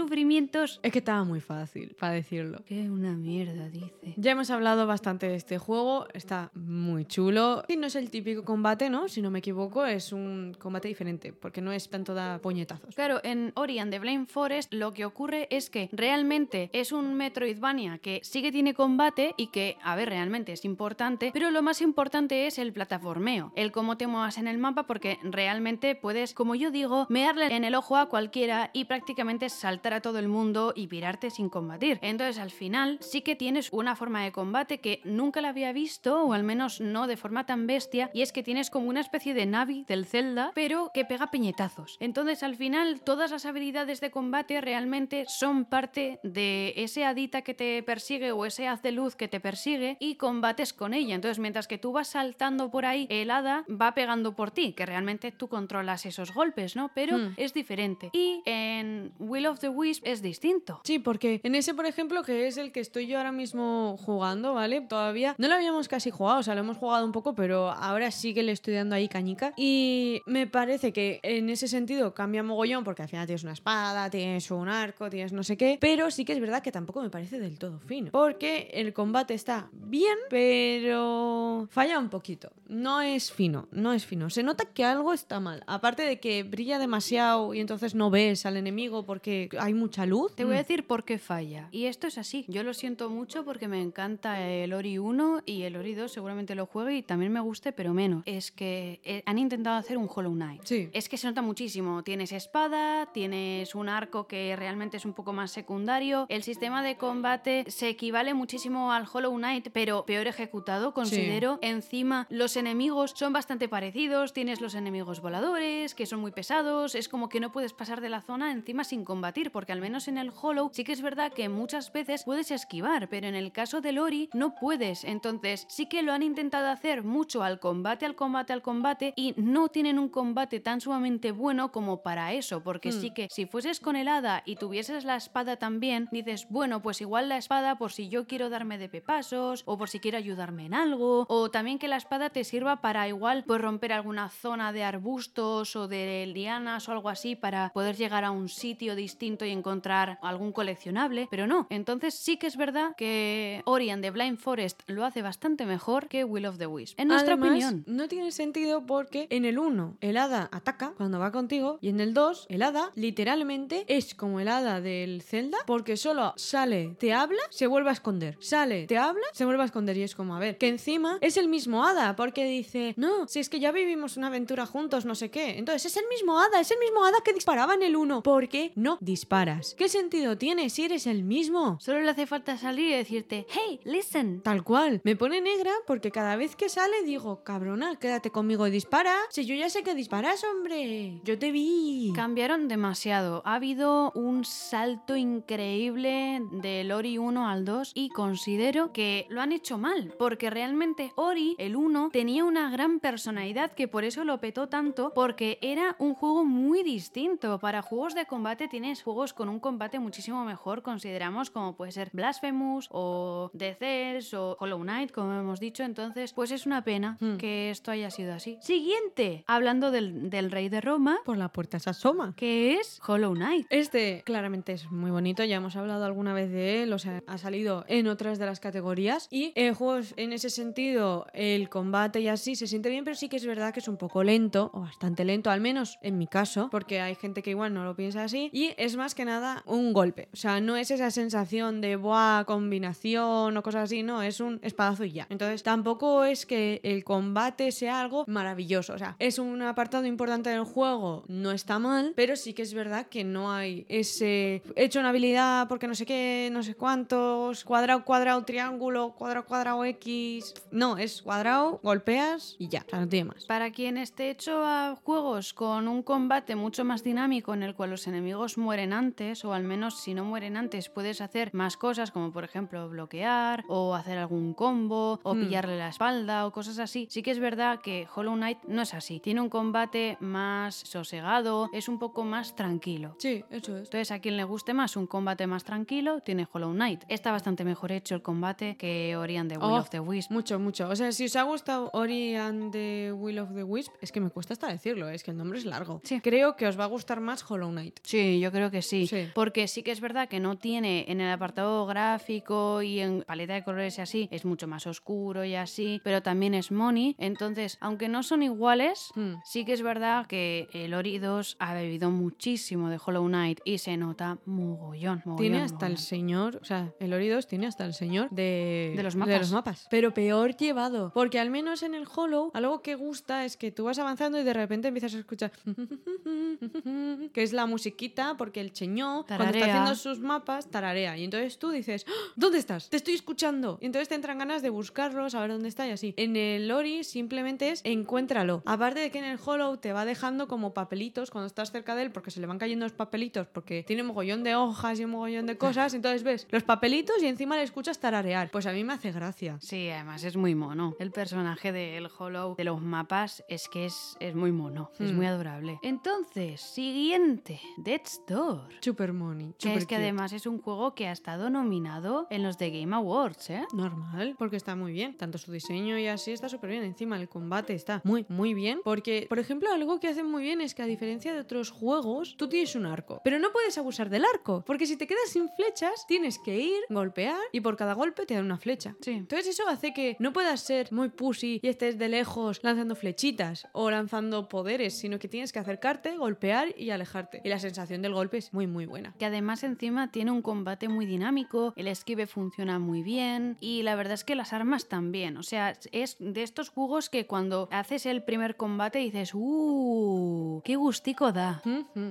Es que estaba muy fácil, para decirlo. Qué una mierda, dice. Ya hemos hablado bastante de este juego, está muy chulo. Y no es el típico combate, ¿no? Si no me equivoco, es un combate diferente, porque no es tanto da puñetazos. Claro, en Ori and the Blind Forest lo que ocurre es que realmente es un Metroidvania que sí que tiene combate y que, a ver, realmente es importante, pero lo más importante es el plataformeo, el cómo te muevas en el mapa, porque realmente puedes, como yo digo, mearle en el ojo a cualquiera y prácticamente saltar a todo el mundo y pirarte sin combatir. Entonces, al final, sí que tienes una forma de combate que nunca la había visto, o al menos no de forma tan bestia, y es que tienes como una especie de Navi del Zelda, pero que pega peñetazos. Entonces, al final, todas las habilidades de combate realmente son parte de ese hadita que te persigue o ese haz de luz que te persigue y combates con ella. Entonces, mientras que tú vas saltando por ahí, el hada va pegando por ti, que realmente tú controlas esos golpes, ¿no? Pero Hmm. es diferente. Y en Will of the Wisp es distinto. Sí, porque en ese, por ejemplo, que es el que estoy yo ahora mismo jugando, ¿vale? Todavía no lo habíamos casi jugado, o sea, lo hemos jugado un poco, pero ahora sí que le estoy dando ahí cañica. Y me parece que en ese sentido cambia mogollón, porque al final tienes una espada, tienes un arco, tienes no sé qué. Pero sí que es verdad que tampoco me parece del todo fino. Porque el combate está bien, pero falla un poquito. No es fino, no es fino. Se nota que algo está mal. Aparte de que brilla demasiado y entonces no ves al enemigo porque hay mucha luz. Te voy a Mm. decir por qué falla. Y esto es así. Yo lo siento mucho porque me encanta el Ori 1 y el Ori 2 seguramente lo juegue y también me guste, pero menos. Es que eh, han intentado hacer un Hollow Knight. Sí. Es que se nota muchísimo. Tienes espada, tienes un arco que realmente es un poco más secundario. El sistema de combate se equivale muchísimo al Hollow Knight, pero peor ejecutado, considero. Encima, los enemigos son bastante parecidos. Tienes los enemigos voladores, que son muy pesados. Es como que no puedes pasar de la zona encima sin combatir, porque al menos en el Hollow sí que es verdad que muchas veces puedes esquivar, pero en el caso del Ori no puedes. Entonces, sí que lo han intentado hacer mucho al combate, al combate, al combate, y no tienen un combate tan sumamente bueno como para eso, porque Hmm. sí que si fueses con el hada y tuvieses la espada también, dices, bueno, pues igual la espada por si yo quiero darme de pepasos, o por si quiero ayudarme en algo, o también que la espada te sirva para igual pues romper alguna zona de arbustos o de lianas o algo así para poder llegar a un sitio distinto y encontrar algún coleccionable, pero no. Entonces sí que es verdad que Ori and the Blind Forest lo hace bastante mejor que Will of the Wisp. En nuestra Además, opinión. No tiene sentido porque en el 1 el hada ataca cuando va contigo y en el 2 el hada literalmente es como el hada del Zelda porque solo sale, te habla, se vuelve a esconder. Sale, te habla, se vuelve a esconder y es como, a ver, que encima es el mismo hada porque dice, no, si es que ya vivimos una aventura juntos, no sé qué. Entonces es el mismo hada, es el mismo hada que disparaba en el 1. ¿Por qué no disparas? ¿Qué sentido tiene si eres el mismo? Solo le hace falta salir y decirte, hey, listen. Tal cual. Me pone negra porque cada vez que sale digo, cabrona, quédate conmigo y dispara. Si yo ya sé que disparas, hombre. Yo te vi. Cambiaron demasiado. Ha habido un salto increíble del Ori 1 al 2 y considero que lo han hecho mal, porque realmente Ori, el 1, tenía una gran personalidad que por eso lo petó tanto, porque era un juego muy distinto. Para juegos de combate tienes juegos con un combate muchísimo mejor, consideramos como puede ser Blasphemous o Death Cells o Hollow Knight, como hemos dicho. Entonces, pues es una pena Hmm. que esto haya sido así. Siguiente, hablando del, del rey de Roma, Por la puerta se asoma. que es Hollow Knight. Este claramente es muy bonito, ya hemos hablado alguna vez de él, o sea, ha salido en otras de las categorías y en juegos en ese sentido el combate y así se siente bien, pero sí que es verdad que es un poco lento o bastante lento, al menos en mi caso, porque hay gente que igual no lo piensa así y es más que nada un golpe, o sea, no es esa sensación de buah, combinación o cosas así, no, es un espadazo y ya. Entonces tampoco es que el combate sea algo maravilloso, o sea, es un apartado importante del juego, no está mal, pero sí que es verdad que no hay ese he hecho una habilidad porque no sé qué, no sé cuántos, cuadrado, cuadrado, triángulo, cuadrado, cuadrado, X. No, es cuadrado, golpeas y ya, o sea, no tiene más. Para quien esté hecho a juegos con un combate mucho más dinámico en el cual los enemigos mueren antes, o al menos si no mueren antes puedes hacer más cosas, como por ejemplo bloquear o hacer algún combo o Hmm. pillarle la espalda o cosas así. Sí que es verdad que Hollow Knight no es así. Tiene un combate más sosegado, es un poco más tranquilo. Sí, eso es. Entonces, a quien le guste más un combate más tranquilo, tiene Hollow Knight. Está bastante mejor hecho el combate que Ori and the Will Oh, of the Wisp. Mucho, mucho. O sea, si os ha gustado Ori and the Will of the Wisp, es que me cuesta hasta decirlo, es que el nombre es largo. Sí. Creo que os va a gustar más Hollow Knight. Sí, yo creo que sí. Sí. Porque sí que es verdad que no tiene en el apartado gráfico y en paleta de colores y así, es mucho más oscuro y así, pero también es money. Entonces, aunque no son iguales, Hmm. sí que es verdad que el Ori 2 ha bebido muchísimo de Hollow Knight y se nota mogollón. mogollón, Tiene hasta el señor, o sea, el Ori 2 tiene hasta el señor de, De los mapas. Pero peor llevado. Porque al menos en el Hollow, algo que gusta es que tú vas avanzando y de repente empiezas a escuchar. que es la musiquita, porque el cheñó, cuando está haciendo sus mapas, tararea. Y entonces tú dices, "¡Ah! ¿dónde estás? Te estoy escuchando. Y entonces te entran ganas de buscarlo, saber dónde está y así. En el Ori simplemente es encuéntralo. Aparte de que en el Hollow te va dejando como papelitos cuando estás cerca de él, porque se le van cayendo los papelitos, porque tiene un mogollón de hojas y un mogollón de cosas. Entonces ves los papelitos y encima le escuchas tararear. Pues a mí me hace gracia. Sí, además es muy mono. El personaje del Hollow de los mapas es que es, es muy mono, es Hmm. muy adorable. Entonces, siguiente, Death's Door. Super Que es que además es un juego que ha estado nominado en los The Game Awards, ¿eh? Normal, porque está muy bien. Tanto su diseño y así está súper bien. Encima el combate está muy, muy bien. Porque, por ejemplo, algo que hacen muy bien es que a diferencia de otros juegos, tú tienes un arco. Pero no puedes abusar del arco. Porque si te quedas sin flechas, tienes que ir, golpear y por cada golpe te dan una flecha. Sí. Entonces eso hace que no puedas ser muy pussy y estés de lejos lanzando flechitas o lanzando poderes, sino que tienes que acercarte, golpear y alejarte. Y la sensación del golpe es muy, muy buena. Que además encima tiene un combate muy dinámico, el esquive funciona muy bien y la verdad es que las armas también. O sea, es de estos juegos que cuando haces el primer combate dices, ¡uh! ¡Qué gustico da!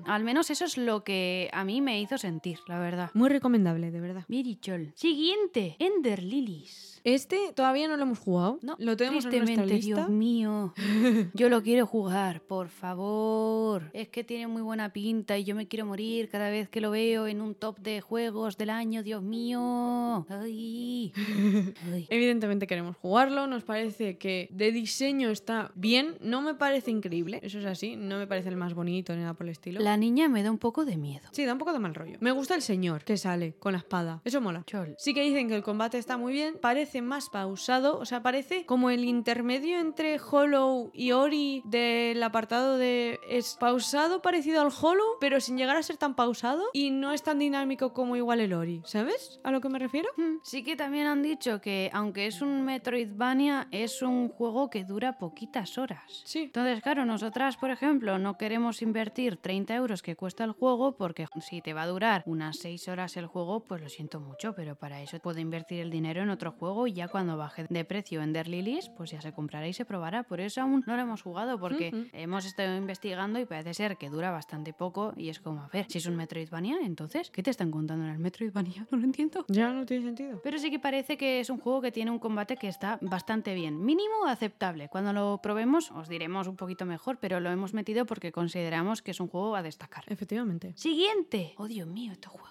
Al menos eso es lo que a mí me hizo sentir, la verdad. Muy recomendable, de verdad. Mirichol. Siguiente, Ender Lilies. Este todavía no lo hemos jugado. No, lo tenemos en nuestra tristemente, lista. Dios mío. Yo lo quiero jugar, por favor. Es que tiene muy buena pinta y yo me quiero morir cada vez que lo veo en un top de juegos del año, Dios mío. Ay. Ay. Evidentemente queremos jugarlo, nos parece que de diseño está bien, no me parece increíble, eso es así, no me parece el más bonito ni nada por el estilo. La niña me da un poco de miedo. Sí, da un poco de mal rollo. Me gusta el señor que sale con la espada, eso mola. Chol. Sí que dicen que el combate está muy bien, parece más pausado, o sea, parece como el intermedio entre Hollow y Ori del apartado de... Es pausado parecido al Hollow, pero sin llegar a ser tan pausado y no es tan dinámico como igual el Ori, ¿sabes a lo que me refiero? Hmm, Sí que también han dicho que aunque es un Metroidvania, es un juego que dura poquitas horas. Sí. Entonces, claro, nosotras, por ejemplo, no queremos invertir 30 euros que cuesta el juego porque si te va a durar unas 6 horas el juego, pues lo siento mucho, pero para eso puedo invertir el dinero en otro juego y ya cuando baje de precio Ender Lilies, pues ya se comprará y se probará. Por eso aún no lo hemos jugado porque hemos estado investigando y parece ser que dura bastante poco y es como, a ver, si es un Metroidvania, entonces, ¿qué te están contando en el Metroidvania? No lo entiendo. Ya no tiene sentido. Pero sí que parece que es un juego que tiene un combate que está bastante bien. Mínimo aceptable. Cuando lo probemos os diremos un poquito mejor, pero lo hemos metido porque consideramos que es un juego a destacar. Efectivamente. Siguiente. Oh, Dios mío, este juego,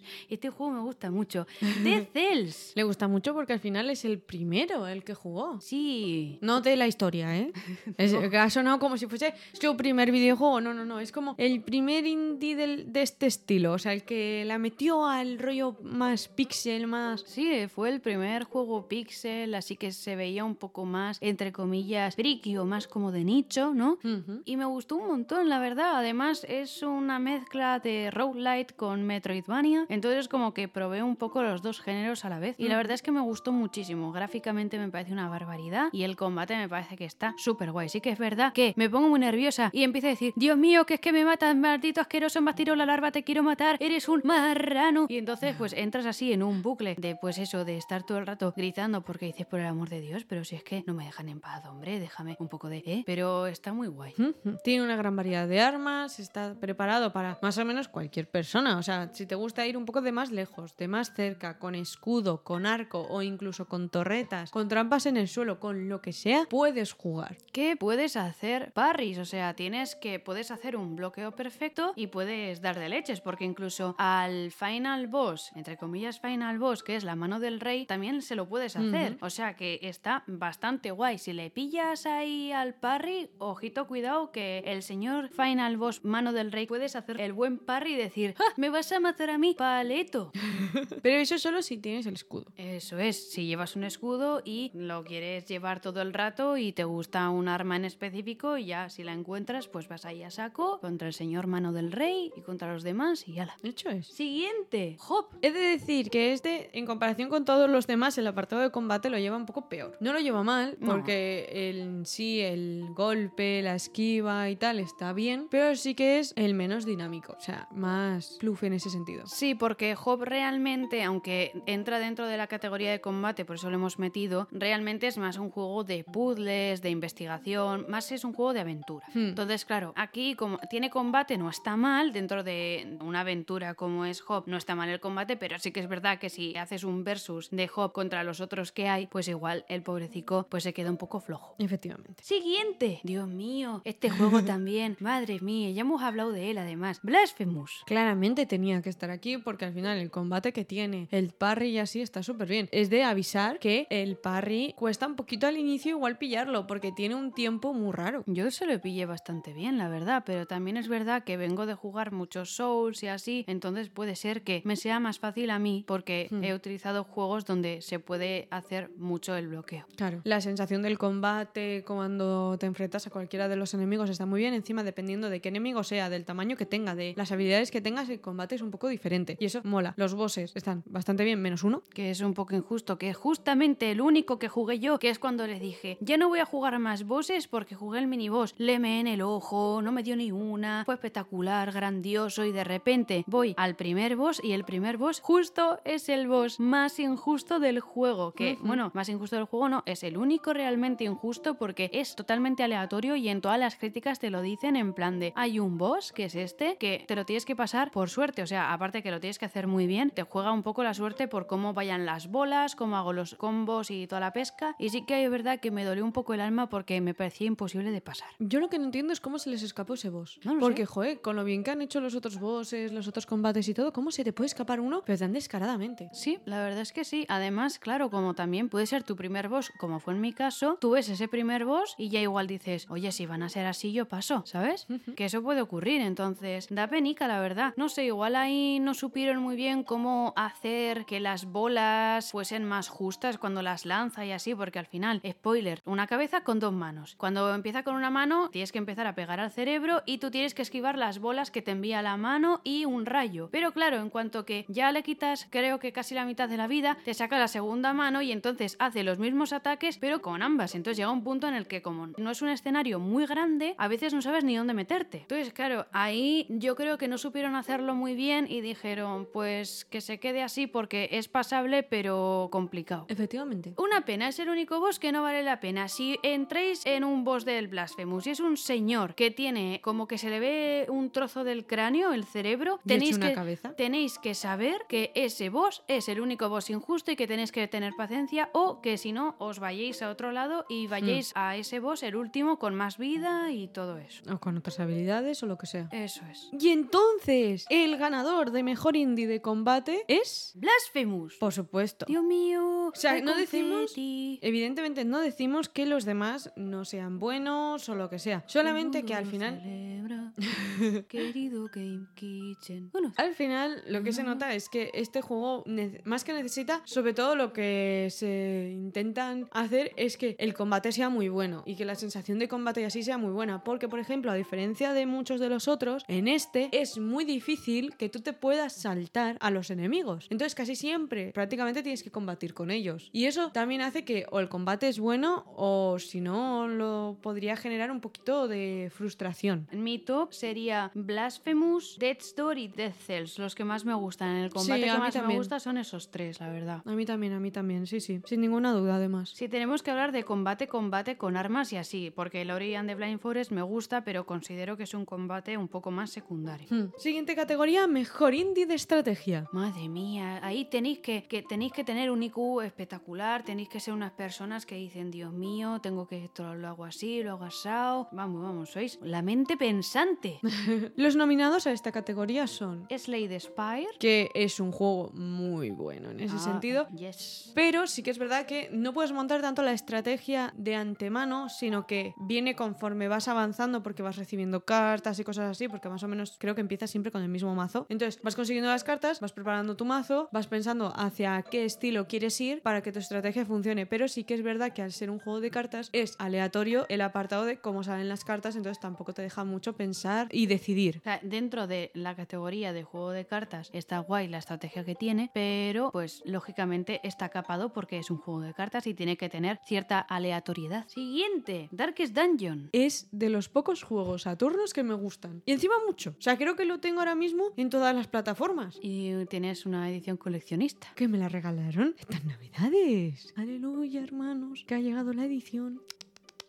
Dios. Este juego me gusta mucho. Dead Cells. Le gusta mucho porque al final es el primero el que jugó. Sí. No de la historia, ¿eh? Es, que ha sonado como si fuese su primer videojuego. No, no, no. Es como el primer indie del- de este estilo. O sea, el que la metió al rollo más pixel, más. Sí, fue el primer juego pixel, así que se veía un poco más, entre comillas, friki o más como de nicho, ¿no? Y me gustó un montón, la verdad. Además, es una mezcla de roguelite con Metroidvania. Entonces, como que probé un poco los dos géneros a la vez. Y la verdad es que me gustó muchísimo. Gráficamente me parece una barbaridad. Y el combate me parece que está súper guay. Sí que es verdad que me pongo muy nerviosa y empiezo a decir: Dios mío, que es que me matas, maldito asqueroso, me has tirado la larva, te quiero matar, eres un marrano. Y entonces, pues entras así en un bucle de, pues eso, de estar todo el rato gritando porque dices, por el amor de Dios, pero si es que no me dejan en paz, hombre, déjame un poco de. ¿Eh? Pero está muy guay. Tiene una gran variedad de armas, está preparado para más o menos cualquier persona. O sea, si te gusta gusta ir un poco de más lejos, de más cerca, con escudo, con arco o incluso con torretas, con trampas en el suelo, con lo que sea, puedes jugar. que puedes hacer parries, o sea, tienes que puedes hacer un bloqueo perfecto y puedes dar de leches, porque incluso al final boss, entre comillas final boss, que es la mano del rey, también se lo puedes hacer. O sea que está bastante guay. Si le pillas ahí al parry, ojito cuidado que el señor final boss mano del rey puedes hacer el buen parry y decir, "¡Ah! me vas a matar a mí, paleto. Pero eso solo si tienes el escudo. Eso es, si llevas un escudo y lo quieres llevar todo el rato y te gusta un arma en específico y ya si la encuentras pues vas ahí a saco contra el señor mano del rey y contra los demás y ala. Hecho es. Siguiente, hop. He de decir que este, en comparación con todos los demás, el apartado de combate lo lleva un poco peor. No lo lleva mal, No. porque el, en sí el golpe, la esquiva y tal está bien, pero sí que es el menos dinámico, o sea, más fluff en ese sentido. Sí, porque Hop realmente, aunque entra dentro de la categoría de combate, por eso lo hemos metido, realmente es más un juego de puzzles, de investigación, más es un juego de aventura. Hmm. Entonces, claro, aquí como tiene combate, no está mal, dentro de una aventura como es Hop, no está mal el combate, pero sí que es verdad que si haces un versus de Hop contra los otros que hay, pues igual el pobrecico pues se queda un poco flojo. Efectivamente. Siguiente. Dios mío, este juego también. Madre mía, ya hemos hablado de él además. Blasphemous. Claramente tenía que estar aquí porque al final el combate que tiene, el parry y así está súper bien. Es de avisar que el parry cuesta un poquito al inicio igual pillarlo porque tiene un tiempo muy raro. Yo se lo pillé bastante bien, la verdad, pero también es verdad que vengo de jugar muchos Souls y así, entonces puede ser que me sea más fácil a mí porque Hmm. he utilizado juegos donde se puede hacer mucho el bloqueo. Claro. La sensación del combate cuando te enfrentas a cualquiera de los enemigos está muy bien. Encima, dependiendo de qué enemigo sea, del tamaño que tenga, de las habilidades que tengas, el combate es un poco diferente. Y eso mola. Los bosses están bastante bien, menos uno. Que es un poco injusto, que es justamente el único que jugué yo, que es cuando les dije, ya no voy a jugar más bosses porque jugué el miniboss, le me en el ojo, no me dio ni una, fue espectacular, grandioso y de repente voy al primer boss y el primer boss justo es el boss más injusto del juego, que bueno, más injusto del juego no, es el único realmente injusto porque es totalmente aleatorio y en todas las críticas te lo dicen en plan de, hay un boss que es este, que te lo tienes que pasar por suerte, o sea, aparte que lo tienes que hacer muy bien, te juega un poco la suerte por cómo vayan las bolas, cómo hago los combos y toda la pesca. Y sí que es verdad que me dolió un poco el alma porque me parecía imposible de pasar. Yo lo que no entiendo es cómo se les escapó ese boss. No Porque, sé. joder, con lo bien que han hecho los otros bosses, los otros combates y todo, ¿cómo se te puede escapar uno, pero tan descaradamente? Sí, la verdad es que sí. Además, claro, como también puede ser tu primer boss, como fue en mi caso, tú ves ese primer boss y ya igual dices, oye, si van a ser así, yo paso, ¿sabes? Que eso puede ocurrir, entonces da penica, la verdad. No sé, igual ahí no supieron muy bien cómo hacer que las bolas fuesen más justas cuando las lanza y así, porque al final, spoiler, una cabeza con dos manos. Cuando empieza con una mano, tienes que empezar a pegar al cerebro y tú tienes que esquivar las bolas que te envía la mano y un rayo. Pero claro, en cuanto que ya le quitas, creo que casi la mitad de la vida, te saca la segunda mano y entonces hace los mismos ataques, pero con ambas. Entonces llega un punto en el que, como no es un escenario muy grande, a veces no sabes ni dónde meterte. Entonces, claro, ahí yo creo que no supieron hacerlo muy bien y dijeron, pues que se quede así porque es pasable, pero complicado. Efectivamente. Una pena, es el único boss que no vale la pena. Si entréis en un boss del Blasphemous y es un señor que tiene como que se le ve un trozo del cráneo, el cerebro, tenéis una que, cabeza. tenéis que saber que ese boss es el único boss injusto y que tenéis que tener paciencia o que si no os vayáis a otro lado y vayáis a ese boss, el último, con más vida y todo eso. O con otras habilidades o lo que sea. Eso es. Y entonces, el ganador de mejor indie de combate es. Blasphemous. Por supuesto. Dios mío. O sea, no decimos-. Evidentemente no decimos que los demás no sean buenos o lo que sea. Solamente que al final. celebra, querido Game Kitchen. Bueno, Al final lo que se nota es que este juego más que necesita, sobre todo lo que se intentan hacer es que el combate sea muy bueno y que la sensación de combate y así sea muy buena. Porque, por ejemplo, a diferencia de muchos de los otros, en este es muy difícil que tú te puedas saltar a los enemigos. Entonces casi siempre prácticamente tienes que combatir con ellos. Y eso también hace que o el combate es bueno o si no lo podría generar un poquito de frustración. mi top sería Blasphemous, Death's Door y Death Cells, los que más me gustan. En el combate Sí, que más me también. gusta son esos tres, la verdad. A mí también, a mí también, sí, sí. Sin ninguna duda, además. Si tenemos que hablar de combate, combate con armas y así, porque el Ori and the Blind Forest me gusta, pero considero que es un combate un poco más secundario. Hmm. Siguiente categoría, mejor indie de estrategia. Madre mía, ahí tenéis que, que tenéis que tener un IQ espectacular, tenéis que ser unas personas que dicen, Dios mío, tengo que esto lo hago así, lo hago asado. Vamos, vamos, sois la mente pensante. Los nominados a esta categoría son Slay the Spire. que es un juego muy bueno en ese Ah, sentido. Yes. Pero sí que es verdad que no puedes montar tanto la estrategia de antemano, sino que viene conforme vas avanzando porque vas recibiendo cartas y cosas así, porque más o menos creo que empiezas siempre con el mismo mazo. Entonces vas consiguiendo las cartas, vas preparando tu mazo, vas pensando hacia qué estilo quieres ir para que tu estrategia funcione. Pero sí que es verdad que al ser un juego de cartas es aleatorio el apartado de cómo salen las cartas, entonces tampoco te deja mucho pensar y decidir. O sea, dentro de la categoría de juego de cartas está guay la estrategia que tiene, pero pues lógicamente está capado porque es un juego de cartas y tiene que tener cierta aleatoriedad. Siguiente, Darkest Dungeon. es de los pocos juegos a turnos que me gustan. Y encima mucho. O sea, creo que lo tengo ahora mismo en todas las plataformas. Y tienes una edición coleccionista. Que me la regalaron estas navidades. Aleluya, hermanos, que ha llegado la edición.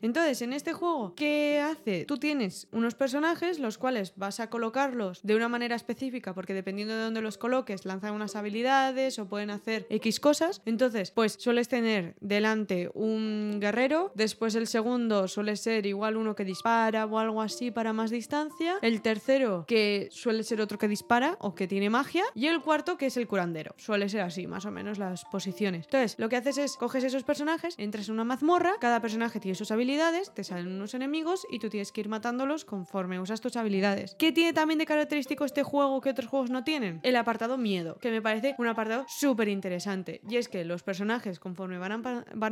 Entonces, en este juego, ¿qué hace? Tú tienes unos personajes, los cuales vas a colocarlos de una manera específica, porque dependiendo de dónde los coloques, lanzan unas habilidades o pueden hacer X cosas. Entonces, pues sueles tener delante un guerrero, después el segundo suele ser igual uno que dispara o algo así para más distancia, el tercero que suele ser otro que dispara o que tiene magia, y el cuarto que es el curandero. Suele ser así, más o menos las posiciones. Entonces, lo que haces es coges esos personajes, entras en una mazmorra, cada personaje tiene sus habilidades, te salen unos enemigos y tú tienes que ir matándolos conforme usas tus habilidades. ¿Qué tiene también de característico este juego que otros juegos no tienen? El apartado miedo, que me parece un apartado súper interesante. Y es que los personajes, conforme van,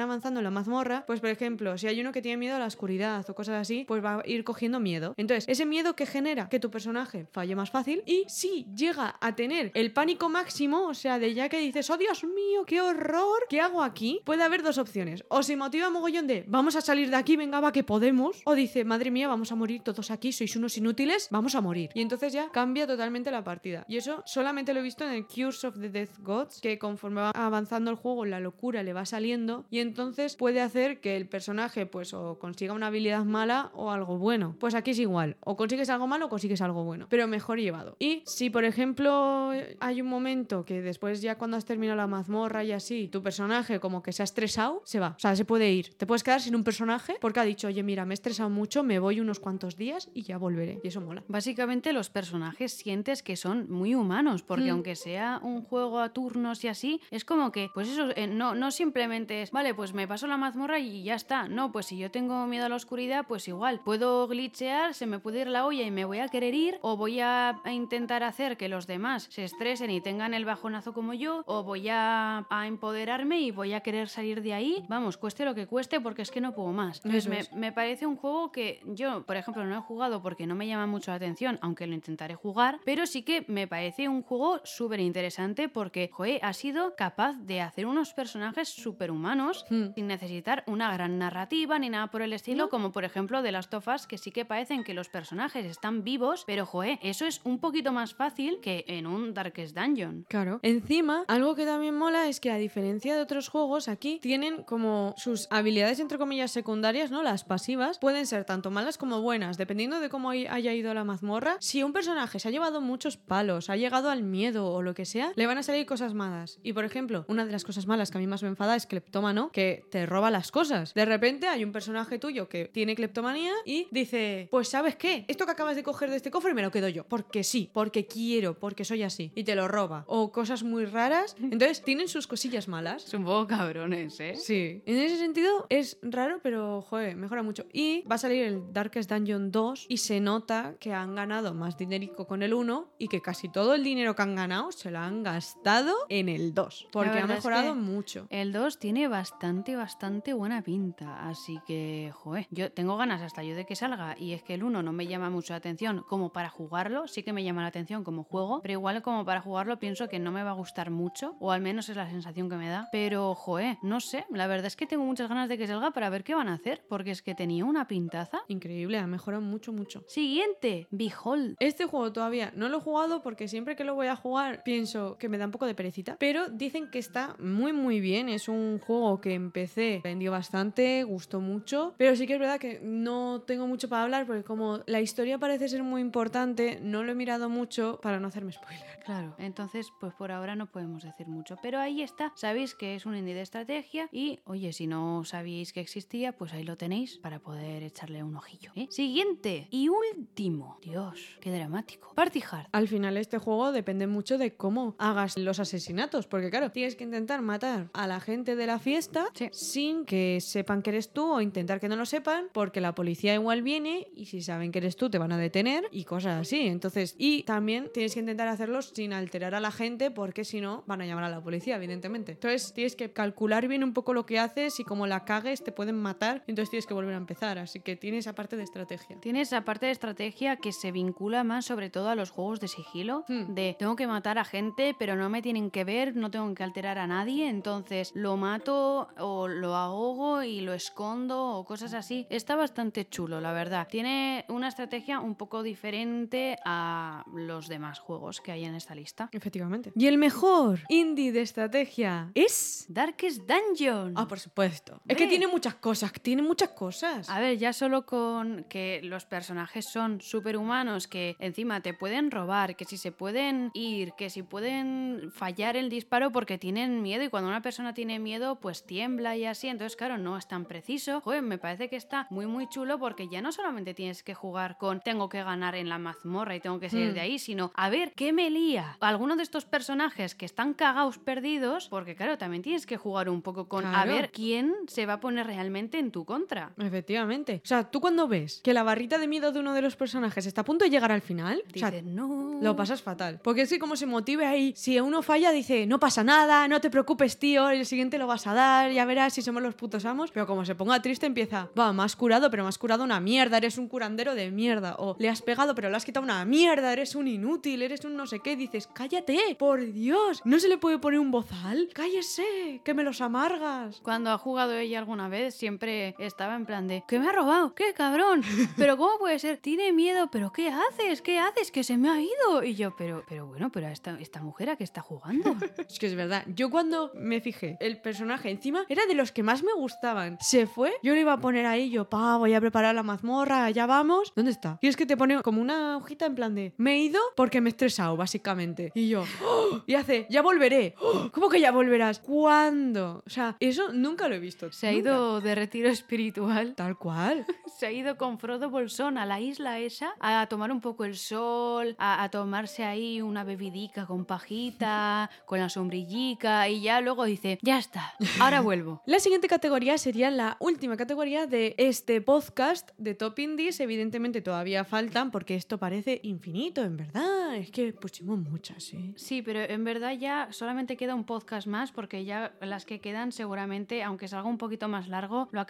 avanzando en la mazmorra, pues por ejemplo, si hay uno que tiene miedo a la oscuridad o cosas así, pues va a ir cogiendo miedo. Entonces, ese miedo que genera que tu personaje falle más fácil y si llega a tener el pánico máximo, o sea, de ya que dices, oh Dios mío, qué horror, ¿qué hago aquí? Puede haber dos opciones. O se motiva mogollón de, vamos a salir de aquí, venga, va que podemos. O dice, madre mía, vamos a morir todos aquí, sois unos inútiles, vamos a morir. Y entonces ya cambia totalmente la partida. Y eso solamente lo he visto en el Cures of the Death Gods, que conforme va avanzando el juego, la locura le va saliendo y entonces puede hacer que el personaje pues o consiga una habilidad mala o algo bueno. Pues aquí es igual, o consigues algo malo o consigues algo bueno, pero mejor llevado. Y si por ejemplo hay un momento que después ya cuando has terminado la mazmorra y así, tu personaje como que se ha estresado, se va. O sea, se puede ir. Te puedes quedar sin un personaje porque ha dicho, oye, mira, me he estresado mucho, me voy unos cuantos días y ya volveré. Y eso mola. Básicamente los personajes sientes que son muy humanos, porque Mm. aunque sea un juego a turnos y así, es como que, pues eso, eh, no, no simplemente es, vale, pues me paso la mazmorra y ya está. No, pues si yo tengo miedo a la oscuridad, pues igual, puedo glitchear, se me puede ir la olla y me voy a querer ir, o voy a, a intentar hacer que los demás se estresen y tengan el bajonazo como yo, o voy a, a empoderarme y voy a querer salir de ahí, vamos, cueste lo que cueste, porque es que no puedo más. Entonces, me, parece un juego que yo, por ejemplo, no he jugado porque no me llama mucho la atención, aunque lo intentaré jugar, pero sí que me parece un juego súper interesante porque, joe, ha sido capaz de hacer unos personajes súper humanos Hmm. sin necesitar una gran narrativa ni nada por el estilo, No. como por ejemplo de las tofas, que sí que parecen que los personajes están vivos, pero, joe, eso es un poquito más fácil que en un Darkest Dungeon. Claro. Encima, algo que también mola es que a diferencia de otros juegos, aquí tienen como sus habilidades entre comillas secundarias, ¿no? Las pasivas pueden ser tanto malas como buenas, dependiendo de cómo hay- haya ido la mazmorra. Si un personaje se ha llevado muchos palos, ha llegado al miedo o lo que sea, le van a salir cosas malas. Y por ejemplo, una de las cosas malas que a mí más me enfada es Kleptómano, que te roba las cosas. De repente hay un personaje tuyo que tiene cleptomanía y dice, pues ¿sabes qué? Esto que acabas de coger de este cofre me lo quedo yo. Porque sí, porque quiero, porque soy así. Y te lo roba. O cosas muy raras. Entonces tienen sus cosillas malas. Es un poco cabrones, ¿eh? Sí, en ese sentido es raro, pero joder, mejora mucho. Y va a salir el Darkest Dungeon 2 y se nota que han ganado más dinerico con el 1 y que casi todo el dinero que han ganado se lo han gastado en el 2. Porque ha es mejorado que- mucho. El 2 tiene bastante, bastante buena pinta, así que, joder, yo tengo ganas hasta yo de que salga y es que el 1 no me llama mucho la atención como para jugarlo, sí que me llama la atención como juego, pero igual como para jugarlo pienso que no me va a gustar mucho, o al menos es la sensación que me da, pero, joder, no sé, la verdad es que tengo muchas ganas de que salga para ver qué van a hacer, porque es que tenía una pintaza. Increíble, ha mejorado mucho, mucho. Siguiente, Behold. Este juego todavía no lo he jugado porque siempre que lo voy a jugar pienso que me da un poco de perecita, pero dicen que está muy muy bien, es un juego que empecé, vendió bastante, gustó mucho, pero sí que es verdad que no tengo mucho para hablar porque como la historia parece ser muy importante, no lo he mirado mucho para no hacerme spoiler. Claro, entonces pues por ahora no podemos decir mucho, pero ahí está, sabéis que es un indie de estrategia y oye, si no sabíais que existía, pues ahí lo tenéis para poder echarle un ojillo. ¿eh? Siguiente y último, Dios, qué dramático. Party Hard. Al final este juego depende mucho de cómo hagas los asesinatos, porque claro, tienes que intentar matar a la gente de la fiesta Sí. sin que sepan que eres tú o intentar que no lo sepan, porque la policía igual viene y si saben que eres tú te van a detener y cosas así. Entonces, y también tienes que intentar hacerlos sin alterar a la gente, porque si no van a llamar a la policía, evidentemente. Entonces, tienes que calcular bien un poco lo que haces y como la cagues te pueden matar, entonces tienes que volver a empezar. Así que tiene esa parte de estrategia. Tiene esa parte de estrategia que se vincula más sobre todo a los juegos de sigilo, Hmm. de tengo que matar a gente, pero no me tienen que ver, no tengo que alterar a nadie, entonces lo mato o lo ahogo y lo escondo o cosas así. Está bastante chulo, la verdad. Tiene una estrategia un poco diferente a los demás juegos que hay en esta lista. Efectivamente. Y el mejor indie de estrategia es... Darkest Dungeon. Ah, por supuesto. Es que tiene muchas cosas, tiene muchas cosas. A ver, ya solo con que los personajes son superhumanos, que encima te pueden robar, que si se pueden ir, que si pueden fallar el disparo porque tienen miedo y cuando una persona tiene miedo pues tiembla y así, entonces claro, no es tan preciso. Joder, me parece que está muy muy chulo porque ya no solamente tienes que jugar con tengo que ganar en la mazmorra y tengo que salir Mm. de ahí, sino a ver qué me lía. Alguno de estos personajes que están cagados perdidos, porque claro, también tienes que jugar un poco con a ver quién se va a poner realmente en tu contra. Efectivamente. O sea, tú cuando ves que la barrita de miedo de uno de los personajes está a punto de llegar al final, o sea, Dices, no. lo pasas fatal. Porque es que como se motive ahí, si uno falla dice, no pasa nada, no te preocupes tío, el siguiente lo vas a dar, ya verás si somos los putos amos. Pero como se ponga triste empieza, va, más curado, pero más curado una mierda, eres un curandero de mierda. O le has pegado, pero le has quitado una mierda, eres un inútil, eres un no sé qué. Dices, cállate, por Dios, no se le puede poner un bozal. Cállese, que me los amargas. Cuando ha jugado ella alguna vez, siempre estaba en plan de, ¿qué me ha robado? ¿Qué cabrón? Pero ¿cómo puede ser? Tiene miedo, pero ¿qué haces? ¿Qué haces? Que se me ha ido. Y yo, pero, pero bueno, pero esta, esta mujer a qué está jugando. Es que es verdad. Yo cuando me fijé, el personaje encima era de los que más me gustaban. Se fue, yo le iba a poner ahí, yo, pa, voy a preparar la mazmorra, ya vamos. ¿Dónde está? Y es que te pone como una hojita en plan de, me he ido porque me he estresado, básicamente. Y yo, "Oh", y hace, ya volveré. "Oh, ¿Cómo que ya volverás? ¿Cuándo? O sea, eso nunca lo he visto. Se ha ido de retiro espiritual. Tal cual. Se ha ido con Frodo Bolsón a la isla esa a tomar un poco el sol, a, a tomarse ahí una bebidica con pajita, con la sombrillica y ya luego dice, ya está, ahora vuelvo. La siguiente categoría sería la última categoría de este podcast de Top Indies. Evidentemente todavía faltan porque esto parece infinito, en verdad. Es que pusimos muchas, ¿eh? Sí, pero en verdad ya solamente queda un podcast más porque ya las que quedan seguramente, aunque salga un poquito más largo, lo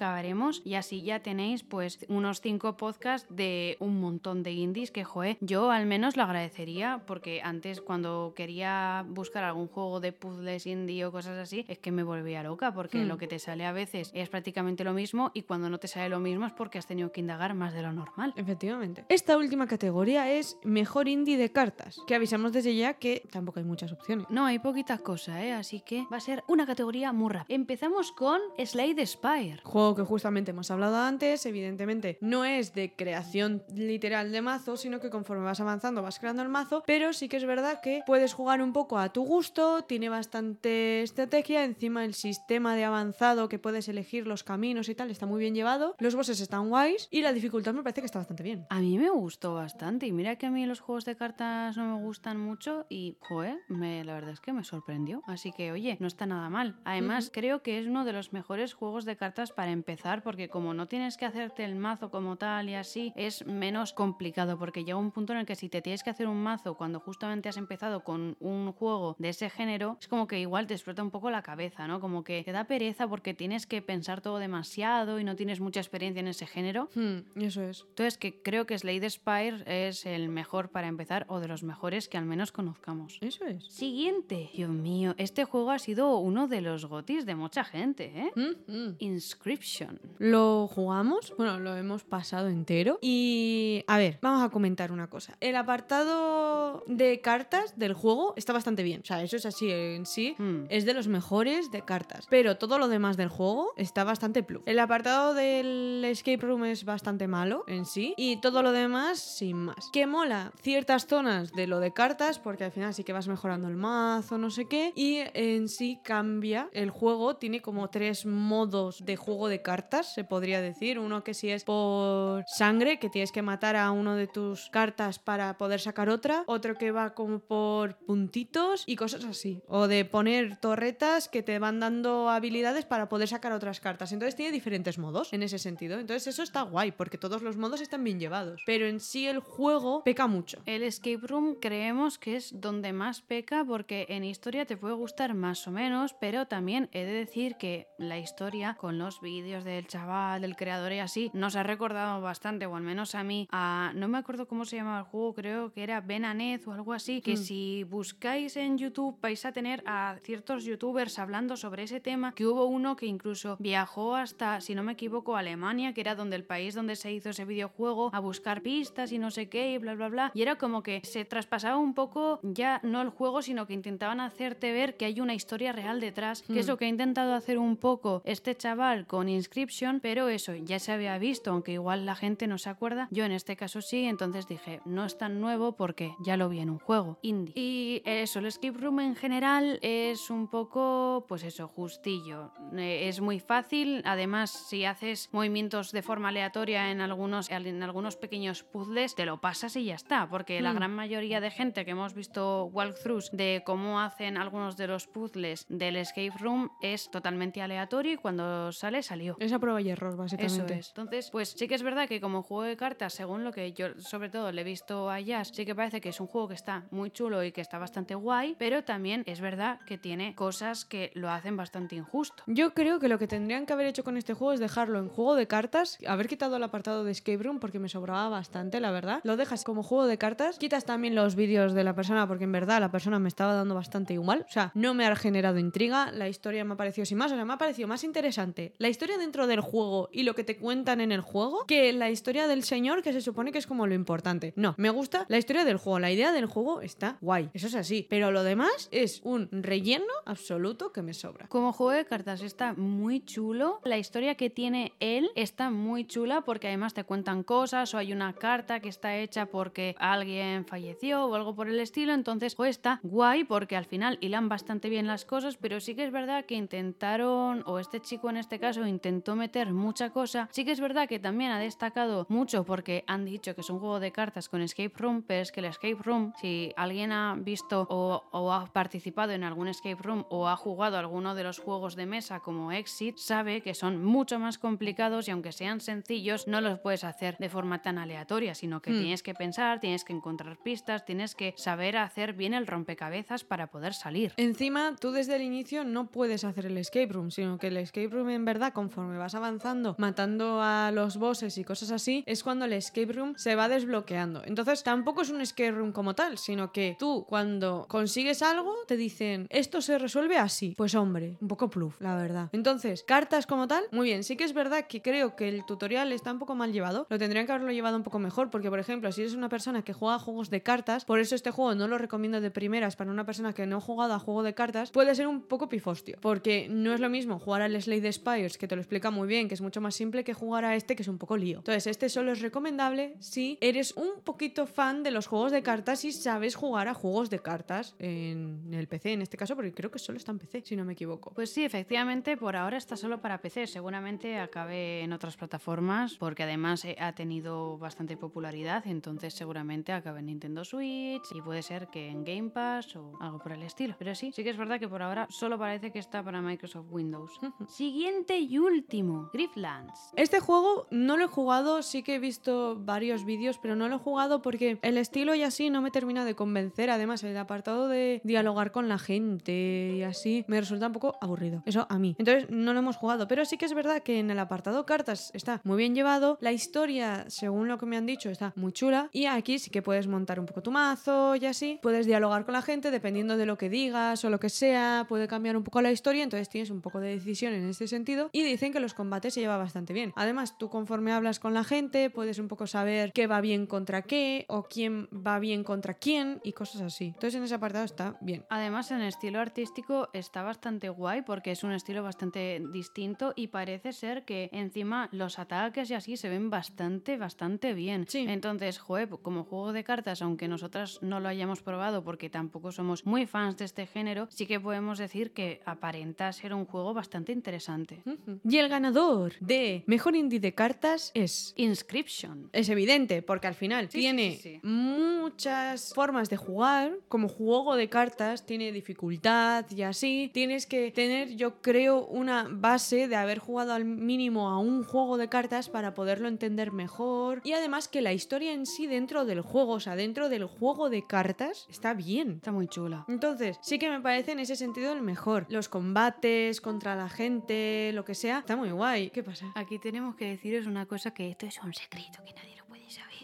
y así ya tenéis pues unos cinco podcasts de un montón de indies que, joe, yo al menos lo agradecería porque antes cuando quería buscar algún juego de puzzles indie o cosas así, es que me volvía loca porque Hmm. lo que te sale a veces es prácticamente lo mismo y cuando no te sale lo mismo es porque has tenido que indagar más de lo normal. Efectivamente. Esta última categoría es mejor indie de cartas, que avisamos desde ya que tampoco hay muchas opciones. No, hay poquitas cosas, ¿eh? Así que va a ser una categoría muy rápida. Empezamos con Slade Spire. Juego que justamente hemos hablado antes, evidentemente no es de creación literal de mazo, sino que conforme vas avanzando vas creando el mazo, pero sí que es verdad que puedes jugar un poco a tu gusto, tiene bastante estrategia, encima el sistema de avanzado que puedes elegir los caminos y tal está muy bien llevado, los bosses están guays y la dificultad me parece que está bastante bien. A mí me gustó bastante y mira que a mí los juegos de cartas no me gustan mucho y, joder, me, la verdad es que me sorprendió. Así que, oye, no está nada mal. Además, creo que es uno de los mejores juegos de cartas para empezar porque como no tienes que hacerte el mazo como tal y así, es menos complicado porque llega un punto en el que si te tienes que hacer un mazo cuando justamente has empezado con un juego de ese género, es como que igual te explota un poco la cabeza, ¿no? Como que te da pereza porque tienes que pensar todo demasiado y no tienes mucha experiencia en ese género. Hmm, eso es. Entonces, que creo que Slade Spire es el mejor para empezar o de los mejores que al menos conozcamos. Eso es. Siguiente. Dios mío, este juego ha sido uno de los gotis de mucha gente, ¿eh? Mm, mm. Inscription. Lo jugamos, bueno, lo hemos pasado entero. Y a ver, vamos a comentar una cosa. El apartado de cartas del juego está bastante bien. O sea, eso es así en sí. Hmm. Es de los mejores de cartas. Pero todo lo demás del juego está bastante plus. El apartado del escape room es bastante malo en sí. Y todo lo demás, sin más. Que mola ciertas zonas de lo de cartas, porque al final sí que vas mejorando el mazo, no sé qué. Y en sí cambia. El juego tiene como tres modos de juego de cartas, se podría decir. Uno que si es por sangre, que tienes que matar a uno de tus cartas para poder sacar otra. Otro que va como por puntitos y cosas así. O de poner torretas que te van dando habilidades para poder sacar otras cartas. Entonces tiene diferentes modos en ese sentido. Entonces eso está guay, porque todos los modos están bien llevados. Pero en sí el juego peca mucho. El escape room creemos que es donde más peca porque en historia te puede gustar más o menos, pero también he de decir que la historia con los vídeos del chaval, del creador y así, nos ha recordado bastante, o al menos a mí, a no me acuerdo cómo se llamaba el juego, creo que era Benanet o algo así, que Mm. si buscáis en YouTube vais a tener a ciertos youtubers hablando sobre ese tema, que hubo uno que incluso viajó hasta, si no me equivoco, Alemania, que era donde el país donde se hizo ese videojuego, a buscar pistas y no sé qué y bla bla bla, y era como que se traspasaba un poco ya no el juego, sino que intentaban hacerte ver que hay una historia real detrás, que es Hmm. lo que ha intentado hacer un poco este chaval con Inscription, pero eso ya se había visto, aunque igual la gente no se acuerda, yo en este caso sí, entonces dije, no es tan nuevo porque ya lo vi en un juego indie. Y eso, el escape room en general es un poco, pues eso, justillo. Eh, es muy fácil, además si haces movimientos de forma aleatoria en algunos, en algunos pequeños puzzles, te lo pasas y ya está, porque la Hmm. gran mayoría de gente que hemos visto walkthroughs de cómo hacen algunos de los puzzles del escape room es totalmente aleatorio y cuando sale, salió. Es a prueba y error, Eso básicamente. es. Entonces, pues sí que es verdad que como juego de cartas, según lo que yo sobre todo le he visto a Jazz, sí que parece que es un juego que está muy chulo y que está bastante guay, pero también es verdad que tiene cosas que lo hacen bastante injusto. Yo creo que lo que tendrían que haber hecho con este juego es dejarlo en juego de cartas, haber quitado el apartado de escape room porque me sobraba bastante, la verdad. Lo dejas como juego de cartas, quitas también los vídeos de la persona porque en verdad la persona me estaba dando bastante igual, o sea, no me ha generado intriga, la historia me ha parecido sin más, o sea, me ha parecido más interesante la historia del juego y lo que te cuentan en el juego que la historia del señor que se supone que es como lo importante. No, me gusta la historia del juego, la idea del juego está guay, eso es así, pero lo demás es un relleno absoluto que me sobra. Como juego de cartas está muy chulo. La historia que tiene él está muy chula porque además te cuentan cosas o hay una carta que está hecha porque alguien falleció o algo por el estilo. Entonces, pues está guay porque al final hilan bastante bien las cosas, pero sí que es verdad que intentaron, o este chico en este caso intentó meter mucha cosa. Sí que es verdad que también ha destacado mucho porque han dicho que es un juego de cartas con escape room, pero es que el escape room, si alguien ha visto o, o ha participado en algún escape room o ha jugado alguno de los juegos de mesa como Exit, sabe que son mucho más complicados y aunque sean sencillos, no los puedes hacer de forma tan aleatoria, sino que Hmm. tienes que pensar, tienes que encontrar pistas, tienes que saber hacer bien el rompecabezas para poder salir. Encima, tú desde el inicio no puedes hacer el escape room, sino que el escape room en verdad, conforme vas avanzando, matando a los bosses y cosas así, es cuando el escape room se va desbloqueando. Entonces, tampoco es un escape room como tal, sino que tú cuando consigues algo, te dicen, esto se resuelve así. Pues hombre, un poco pluf, la verdad. Entonces, cartas como tal, muy bien. Sí que es verdad que creo que el tutorial está un poco mal llevado. Lo tendrían que haberlo llevado un poco mejor, porque por ejemplo, si eres una persona que juega juegos de cartas, por eso este juego no lo recomiendo de primeras para una persona que no ha jugado a juego de cartas, puede ser un poco pifostio, porque no es lo mismo jugar al Slade Spires, que te lo explica muy bien, que es mucho más simple, que jugar a este, que es un poco lío. Entonces, este solo es recomendable si eres un poquito fan de los juegos de cartas y sabes jugar a juegos de cartas en el PC, en este caso, porque creo que solo está en PC, si no me equivoco. Pues sí, efectivamente, por ahora está solo para PC. Seguramente acabe en otras plataformas, porque además eh, ha tenido bastante popularidad, entonces seguramente acabe en Nintendo Switch y puede ser que en Game Pass o algo por el estilo. Pero sí, sí que es verdad que por ahora solo parece que está para Microsoft Windows. Siguiente y último, Grifflands. Este juego no lo he jugado, sí que he visto varios vídeos, pero no lo he jugado porque el estilo y así no me termina de convencer. Además, el apartado de dialogar con la gente y así me resulta un poco aburrido. Eso a mí. Entonces no lo hemos jugado, pero sí que es verdad que en el apartado cartas está muy bien llevado. La historia, según lo que me han dicho, está muy chula. Y aquí sí que puedes montar un poco tu mazo y así. Puedes dialogar con la gente dependiendo de lo que digas o lo que sea. Puede cambiar un poco la historia, entonces tienes un poco de decisión en este sentido. Y dicen que los combates se lleva bastante bien. Además, tú conforme hablas con la gente, puedes un poco saber qué va bien contra qué, o quién va bien contra quién, y cosas así. Entonces, en ese apartado está bien. Además, en estilo artístico está bastante guay porque es un estilo bastante distinto y parece ser que encima los ataques y así se ven bastante, bastante bien. Sí. Entonces, joder, como juego de cartas, aunque nosotras no lo hayamos probado porque tampoco somos muy fans de este género, sí que podemos decir que aparenta ser un juego bastante interesante. Ujú. Y el ganador de mejor indie de cartas es Inscription. Es evidente, porque al final Sí, tiene sí, sí. muchas formas de jugar. Como juego de cartas, tiene dificultad y así. Tienes que tener, yo creo, una base de haber jugado al mínimo a un juego de cartas para poderlo entender mejor. Y además que la historia en sí dentro del juego, o sea, dentro del juego de cartas, está bien. Está muy chula. Entonces, sí que me parece en ese sentido el mejor. Los combates contra la gente, lo que sea, muy guay. ¿Qué pasa? Aquí tenemos que deciros una cosa que esto es un secreto que nadie.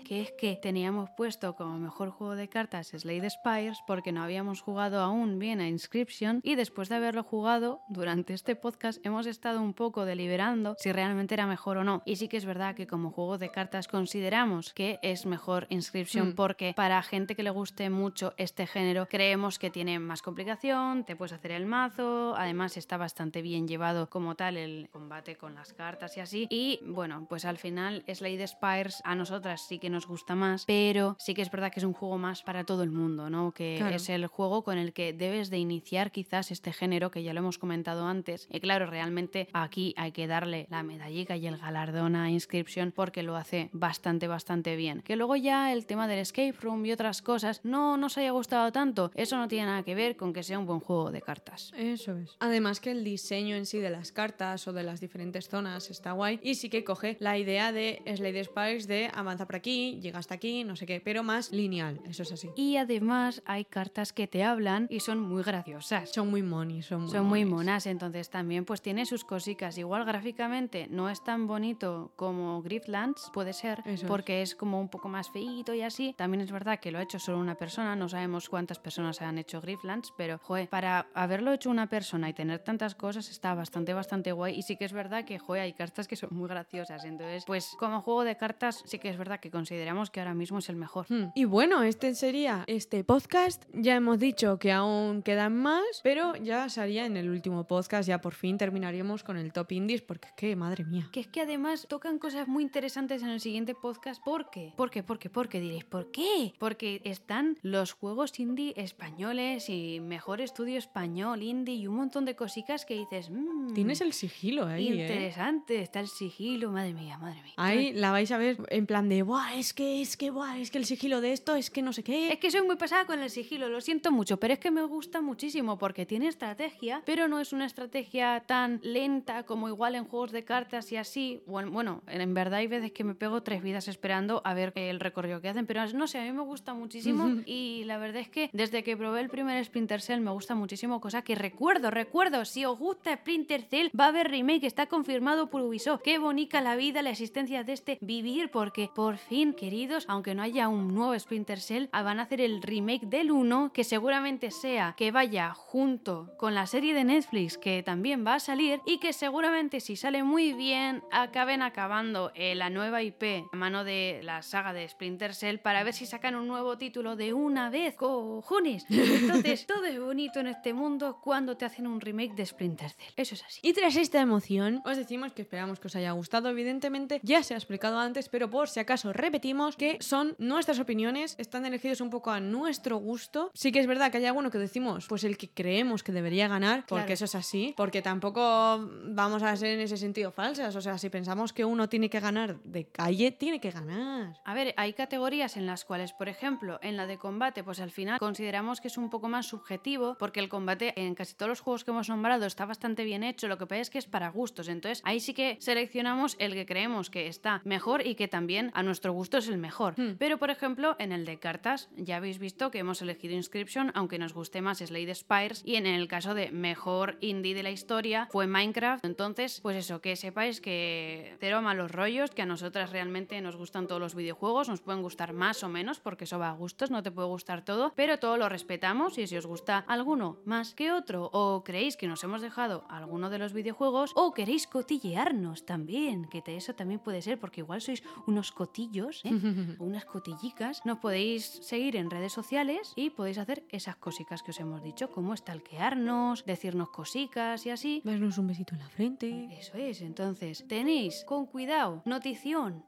Que es que teníamos puesto como mejor juego de cartas Slade Spires porque no habíamos jugado aún bien a Inscription y después de haberlo jugado durante este podcast hemos estado un poco deliberando si realmente era mejor o no. Y sí que es verdad que como juego de cartas consideramos que es mejor Inscription Mm. porque para gente que le guste mucho este género creemos que tiene más complicación, te puedes hacer el mazo, además está bastante bien llevado como tal el combate con las cartas y así. Y bueno, pues al final Slade Spires a nosotras sí que nos gusta más, pero sí que es verdad que es un juego más para todo el mundo, ¿no? Que Claro. es el juego con el que debes de iniciar quizás este género que ya lo hemos comentado antes. Y claro, realmente aquí hay que darle la medallica y el galardón a Inscription porque lo hace bastante, bastante bien. Que luego ya el tema del escape room y otras cosas no nos haya gustado tanto, eso no tiene nada que ver con que sea un buen juego de cartas. Eso es. Además que el diseño en sí de las cartas o de las diferentes zonas está guay y sí que coge la idea de Slade Spires de avanza por aquí, llega hasta aquí, no sé qué, pero más lineal, eso es así. Y además hay cartas que te hablan y son muy graciosas. Son muy monis, son muy, Son muy monas, entonces también pues tiene sus cositas. Igual gráficamente no es tan bonito como Griftlands, puede ser, Eso porque es como un poco más feíto y así. También es verdad que lo ha hecho solo una persona, no sabemos cuántas personas han hecho Griftlands, pero joder, para haberlo hecho una persona y tener tantas cosas está bastante, bastante guay. Y sí que es verdad que, joder, hay cartas que son muy graciosas. Entonces, pues como juego de cartas, sí que es verdad que consideramos que ahora mismo es el mejor. Hmm. Y bueno, este sería este podcast. Ya hemos dicho que aún quedan más, pero ya sería en el último podcast, ya por fin terminaríamos con el top indies, porque es que, madre mía. Que es que además tocan cosas muy interesantes en el siguiente podcast. ¿Por qué? ¿Por qué? ¿Por qué? ¿Por qué? Diréis, ¿por qué? Porque están los juegos indie españoles y mejor estudio español, indie y un montón de cositas que dices, mmm, Tienes el sigilo ahí, ¿eh? interesante, está el sigilo, madre mía, madre mía. Ahí la vais a ver en plan de, Buah, es que, es que, buah, es que el sigilo de esto, es que no sé qué. Es que soy muy pesada con el sigilo, lo siento mucho, pero es que me gusta muchísimo porque tiene estrategia, pero no es una estrategia tan lenta como igual en juegos de cartas y así. Bueno, bueno, en verdad hay veces que me pego tres vidas esperando a ver el recorrido que hacen, pero no sé, a mí me gusta muchísimo y la verdad es que desde que probé el primer Splinter Cell me gusta muchísimo, cosa que recuerdo, recuerdo, si os gusta Splinter Cell va a haber remake, está confirmado por Ubisoft. Qué bonita la vida, la existencia de este vivir, porque por fin, queridos, aunque no haya un nuevo Splinter Cell, ah, van a hacer el remake del 1, que seguramente sea que vaya junto con la serie de Netflix que también va a salir y que seguramente si sale muy bien acaben acabando eh, la nueva IP a mano de la saga de Splinter Cell para ver si sacan un nuevo título de una vez. ¡Cojones! Entonces, todo es bonito en este mundo cuando te hacen un remake de Splinter Cell. Eso es así. Y tras esta emoción, os decimos que esperamos que os haya gustado. Evidentemente, ya se ha explicado antes, pero por si acaso repetimos que son nuestras opiniones, están elegidos un poco a nuestro gusto. Sí que es verdad que hay alguno que decimos, pues el que creemos que debería ganar, porque Claro. eso es así, porque tampoco vamos a ser en ese sentido falsas. O sea, si pensamos que uno tiene que ganar de calle, tiene que ganar. A ver, hay categorías en las cuales, por ejemplo, en la de combate, pues al final consideramos que es un poco más subjetivo, porque el combate en casi todos los juegos que hemos nombrado está bastante bien hecho, lo que pasa es que es para gustos. Entonces, ahí sí que seleccionamos el que creemos que está mejor y que también a nuestro gusto gusto es el mejor. Hmm. Pero, por ejemplo, en el de cartas, ya habéis visto que hemos elegido Inscription, aunque nos guste más Slade Spires, y en el caso de mejor indie de la historia fue Minecraft. Entonces, pues eso, que sepáis que cero malos rollos, que a nosotras realmente nos gustan todos los videojuegos, nos pueden gustar más o menos, porque eso va a gustos, no te puede gustar todo, pero todo lo respetamos y si os gusta alguno más que otro, o creéis que nos hemos dejado alguno de los videojuegos, o queréis cotillearnos también, que eso también puede ser, porque igual sois unos cotillos, ¿eh? unas cotillicas, nos podéis seguir en redes sociales y podéis hacer esas cositas que os hemos dicho, como stalkearnos, decirnos cosicas y así. Darnos un besito en la frente. Eso es, entonces tenéis con cuidado, notición,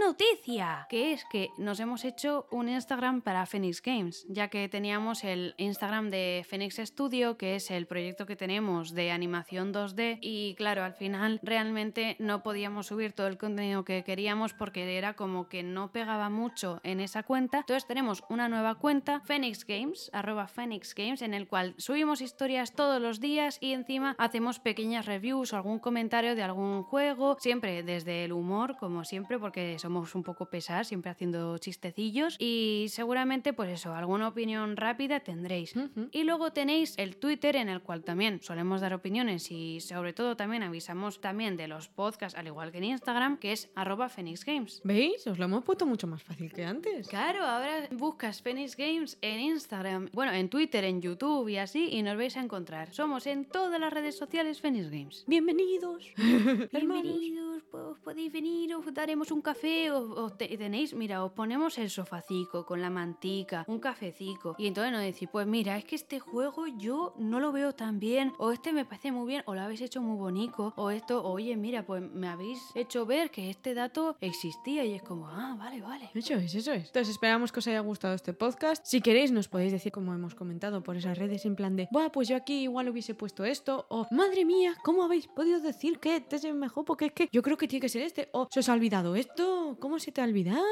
noticia, que es que nos hemos hecho un Instagram para Phoenix Games, ya que teníamos el Instagram de Phoenix Studio, que es el proyecto que tenemos de animación 2D, y claro, al final realmente no podíamos subir todo el contenido que queríamos porque era como que no pegaba mucho en esa cuenta. Entonces tenemos una nueva cuenta, Phoenix Games, arroba Phoenix Games, en el cual subimos historias todos los días y encima hacemos pequeñas reviews o algún comentario de algún juego, siempre desde el humor, como siempre, porque somos un poco pesadas, siempre haciendo chistecillos y seguramente pues eso, alguna opinión rápida tendréis. Y luego tenéis el Twitter en el cual también solemos dar opiniones y sobre todo también avisamos también de los podcasts, al igual que en Instagram, que es arroba Phoenix Games. ¿Veis? Os lo hemos puesto mucho más fácil que antes. Claro, ahora buscas Phoenix Games en Instagram, bueno, en Twitter, en YouTube y así, y nos vais a encontrar. Somos en todas las redes sociales Phoenix Games. Bienvenidos. Bienvenidos, pues podéis venir, os daremos un café, os, os te- tenéis, mira, os ponemos el sofacico con la mantica, un cafecico, y entonces nos decís, pues mira, es que este juego yo no lo veo tan bien, o este me parece muy bien, o lo habéis hecho muy bonito, o esto, oye, mira, pues me habéis hecho ver que este dato existía, y es como, ah, vale, vale. Eso es, eso es. Entonces esperamos que os haya gustado este podcast. Si queréis nos podéis decir, como hemos comentado por esas redes, en plan de, Buah, pues yo aquí igual hubiese puesto esto, o madre mía, ¿cómo habéis podido decir que este es el mejor? Porque es que yo creo que tiene que ser este, o se os ha olvidado esto, ¿cómo se te ha olvidado?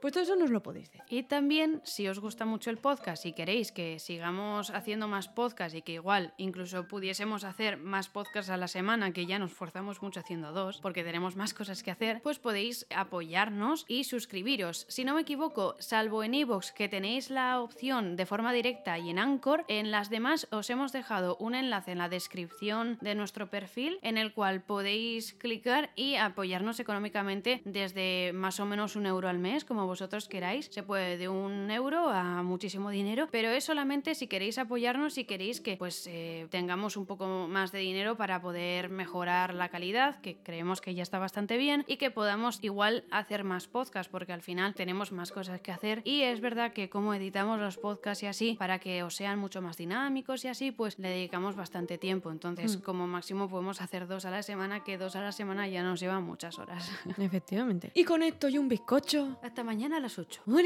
Pues todo eso nos lo podéis decir. Y también, si os gusta mucho el podcast y queréis que sigamos haciendo más podcasts y que igual incluso pudiésemos hacer más podcasts a la semana, que ya nos forzamos mucho haciendo dos, porque tenemos más cosas que hacer, pues podéis apoyarnos y suscribiros. Si no me equivoco, salvo en iVoox, que tenéis la opción de forma directa y en Anchor, en las demás os hemos dejado un enlace en la descripción de nuestro perfil en el cual podéis clicar y apoyarnos económicamente desde más o menos un euro al mes, como vosotros queráis. Se puede de un euro a muchísimo dinero, pero es solamente si queréis apoyarnos, si queréis que pues eh, tengamos un poco más de dinero para poder mejorar la calidad, que creemos que ya está bastante bien, y que podamos igual hacer más podcasts, porque al final tenemos más cosas que hacer. Y es verdad que como editamos los podcasts y así, para que os sean mucho más dinámicos y así, pues le dedicamos bastante tiempo. Entonces, Mm. como máximo podemos hacer dos a la semana, que dos a la semana ya nos llevan muchas horas. Efectivamente. Y con esto y un bizcocho. Hasta mañana a las 8. ¡Ure!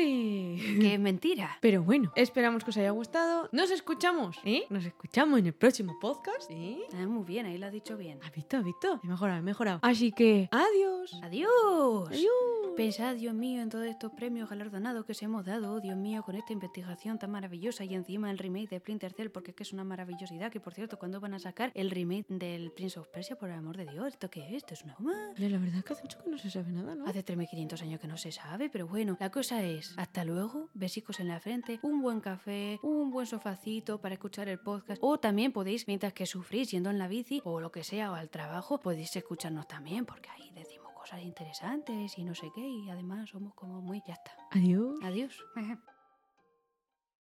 Que es mentira. Pero bueno, esperamos que os haya gustado. Nos escuchamos, ¿eh? Nos escuchamos en el próximo podcast, ¿eh? Ah, muy bien, ahí lo has dicho bien. ¿Has visto? ¿Has visto? He mejorado, he mejorado. Así que, adiós. Adiós. Adiós. Pensad, Dios mío, en todos estos premios galardonados que os hemos dado, oh, Dios mío, con esta investigación tan maravillosa y encima el remake de Splinter Cell, porque es que es una maravillosidad. Que por cierto, ¿cuándo van a sacar el remake del Prince of Persia? Por el amor de Dios, ¿esto qué es? ¿Esto es una broma? La verdad es que hace mucho que no se sabe nada, ¿no? Hace 3.500 años que no se sabe, pero bueno, la cosa es, hasta luego, besicos en la frente, un buen café, un buen sofacito para escuchar el podcast, o también podéis, mientras que sufrís yendo en la bici, o lo que sea, o al trabajo, podéis escucharnos también, porque ahí decimos cosas interesantes y no sé qué, y además somos como muy... Ya está. Adiós. Adiós.